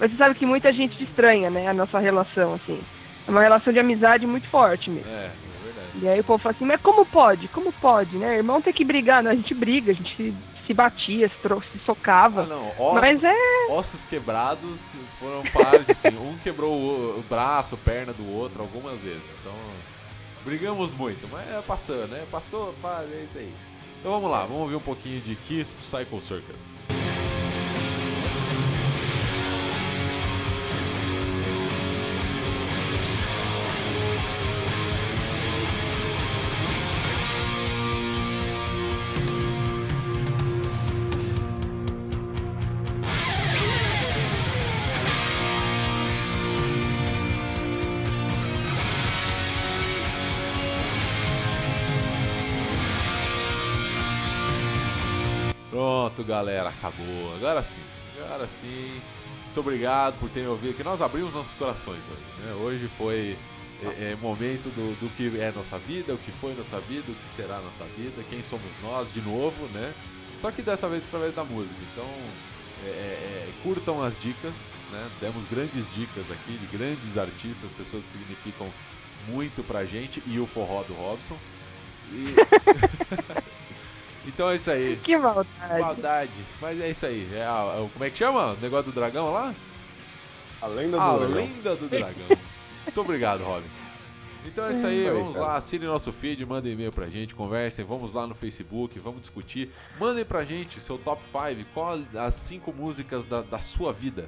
mas você sabe que muita gente estranha né a nossa relação assim é uma relação de amizade muito forte mesmo É, é verdade. E aí o povo fala assim, mas como pode? Como pode, né? Irmão tem que brigar, né? A gente briga, a gente se, se batia, se, tro- se Ah, socava. não, ossos, Mas é- ossos quebrados foram parte, assim, um quebrou o, o braço, perna do outro algumas vezes. Então, brigamos muito, mas é passando, né? Passou, pá, é isso aí. Então vamos lá, vamos ouvir um pouquinho de Kiss Psycho Circus. Galera, acabou. Agora sim, agora sim. Muito obrigado por terem ouvido aqui. Nós abrimos nossos corações hoje. Né? Hoje foi é, é, momento do, do que é nossa vida, o que foi nossa vida, o que será nossa vida, quem somos nós, de novo, né? Só que dessa vez através da música. Então, é, é, é, curtam as dicas, né? Demos grandes dicas aqui de grandes artistas, pessoas que significam muito pra gente e o forró do Robson. E... então é isso aí. Que maldade. Maldade. Mas é isso aí. É a- a- como é que chama? O negócio do dragão lá? A lenda do A dragão. lenda do dragão. Muito obrigado, Robin. Então é isso aí, aí, vamos cara. lá, assinem nosso feed, mandem e-mail pra gente, conversem, vamos lá no Facebook, vamos discutir. Mandem pra gente seu top 5, qual as 5 músicas da, da sua vida.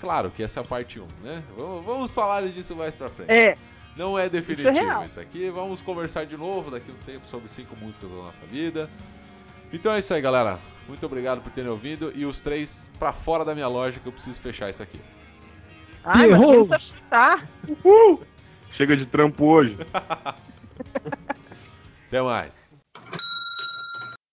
Claro que essa é a parte 1, né? Vamos, vamos falar disso mais pra frente. É, Não é definitivo real. isso aqui. Vamos conversar de novo daqui a um tempo sobre cinco músicas da nossa vida. Então é isso aí, galera. Muito obrigado por terem ouvido. E os três pra fora da minha loja que eu preciso fechar isso aqui. ai, mas Errou. quem precisa chutar? Chega de trampo hoje. Até mais.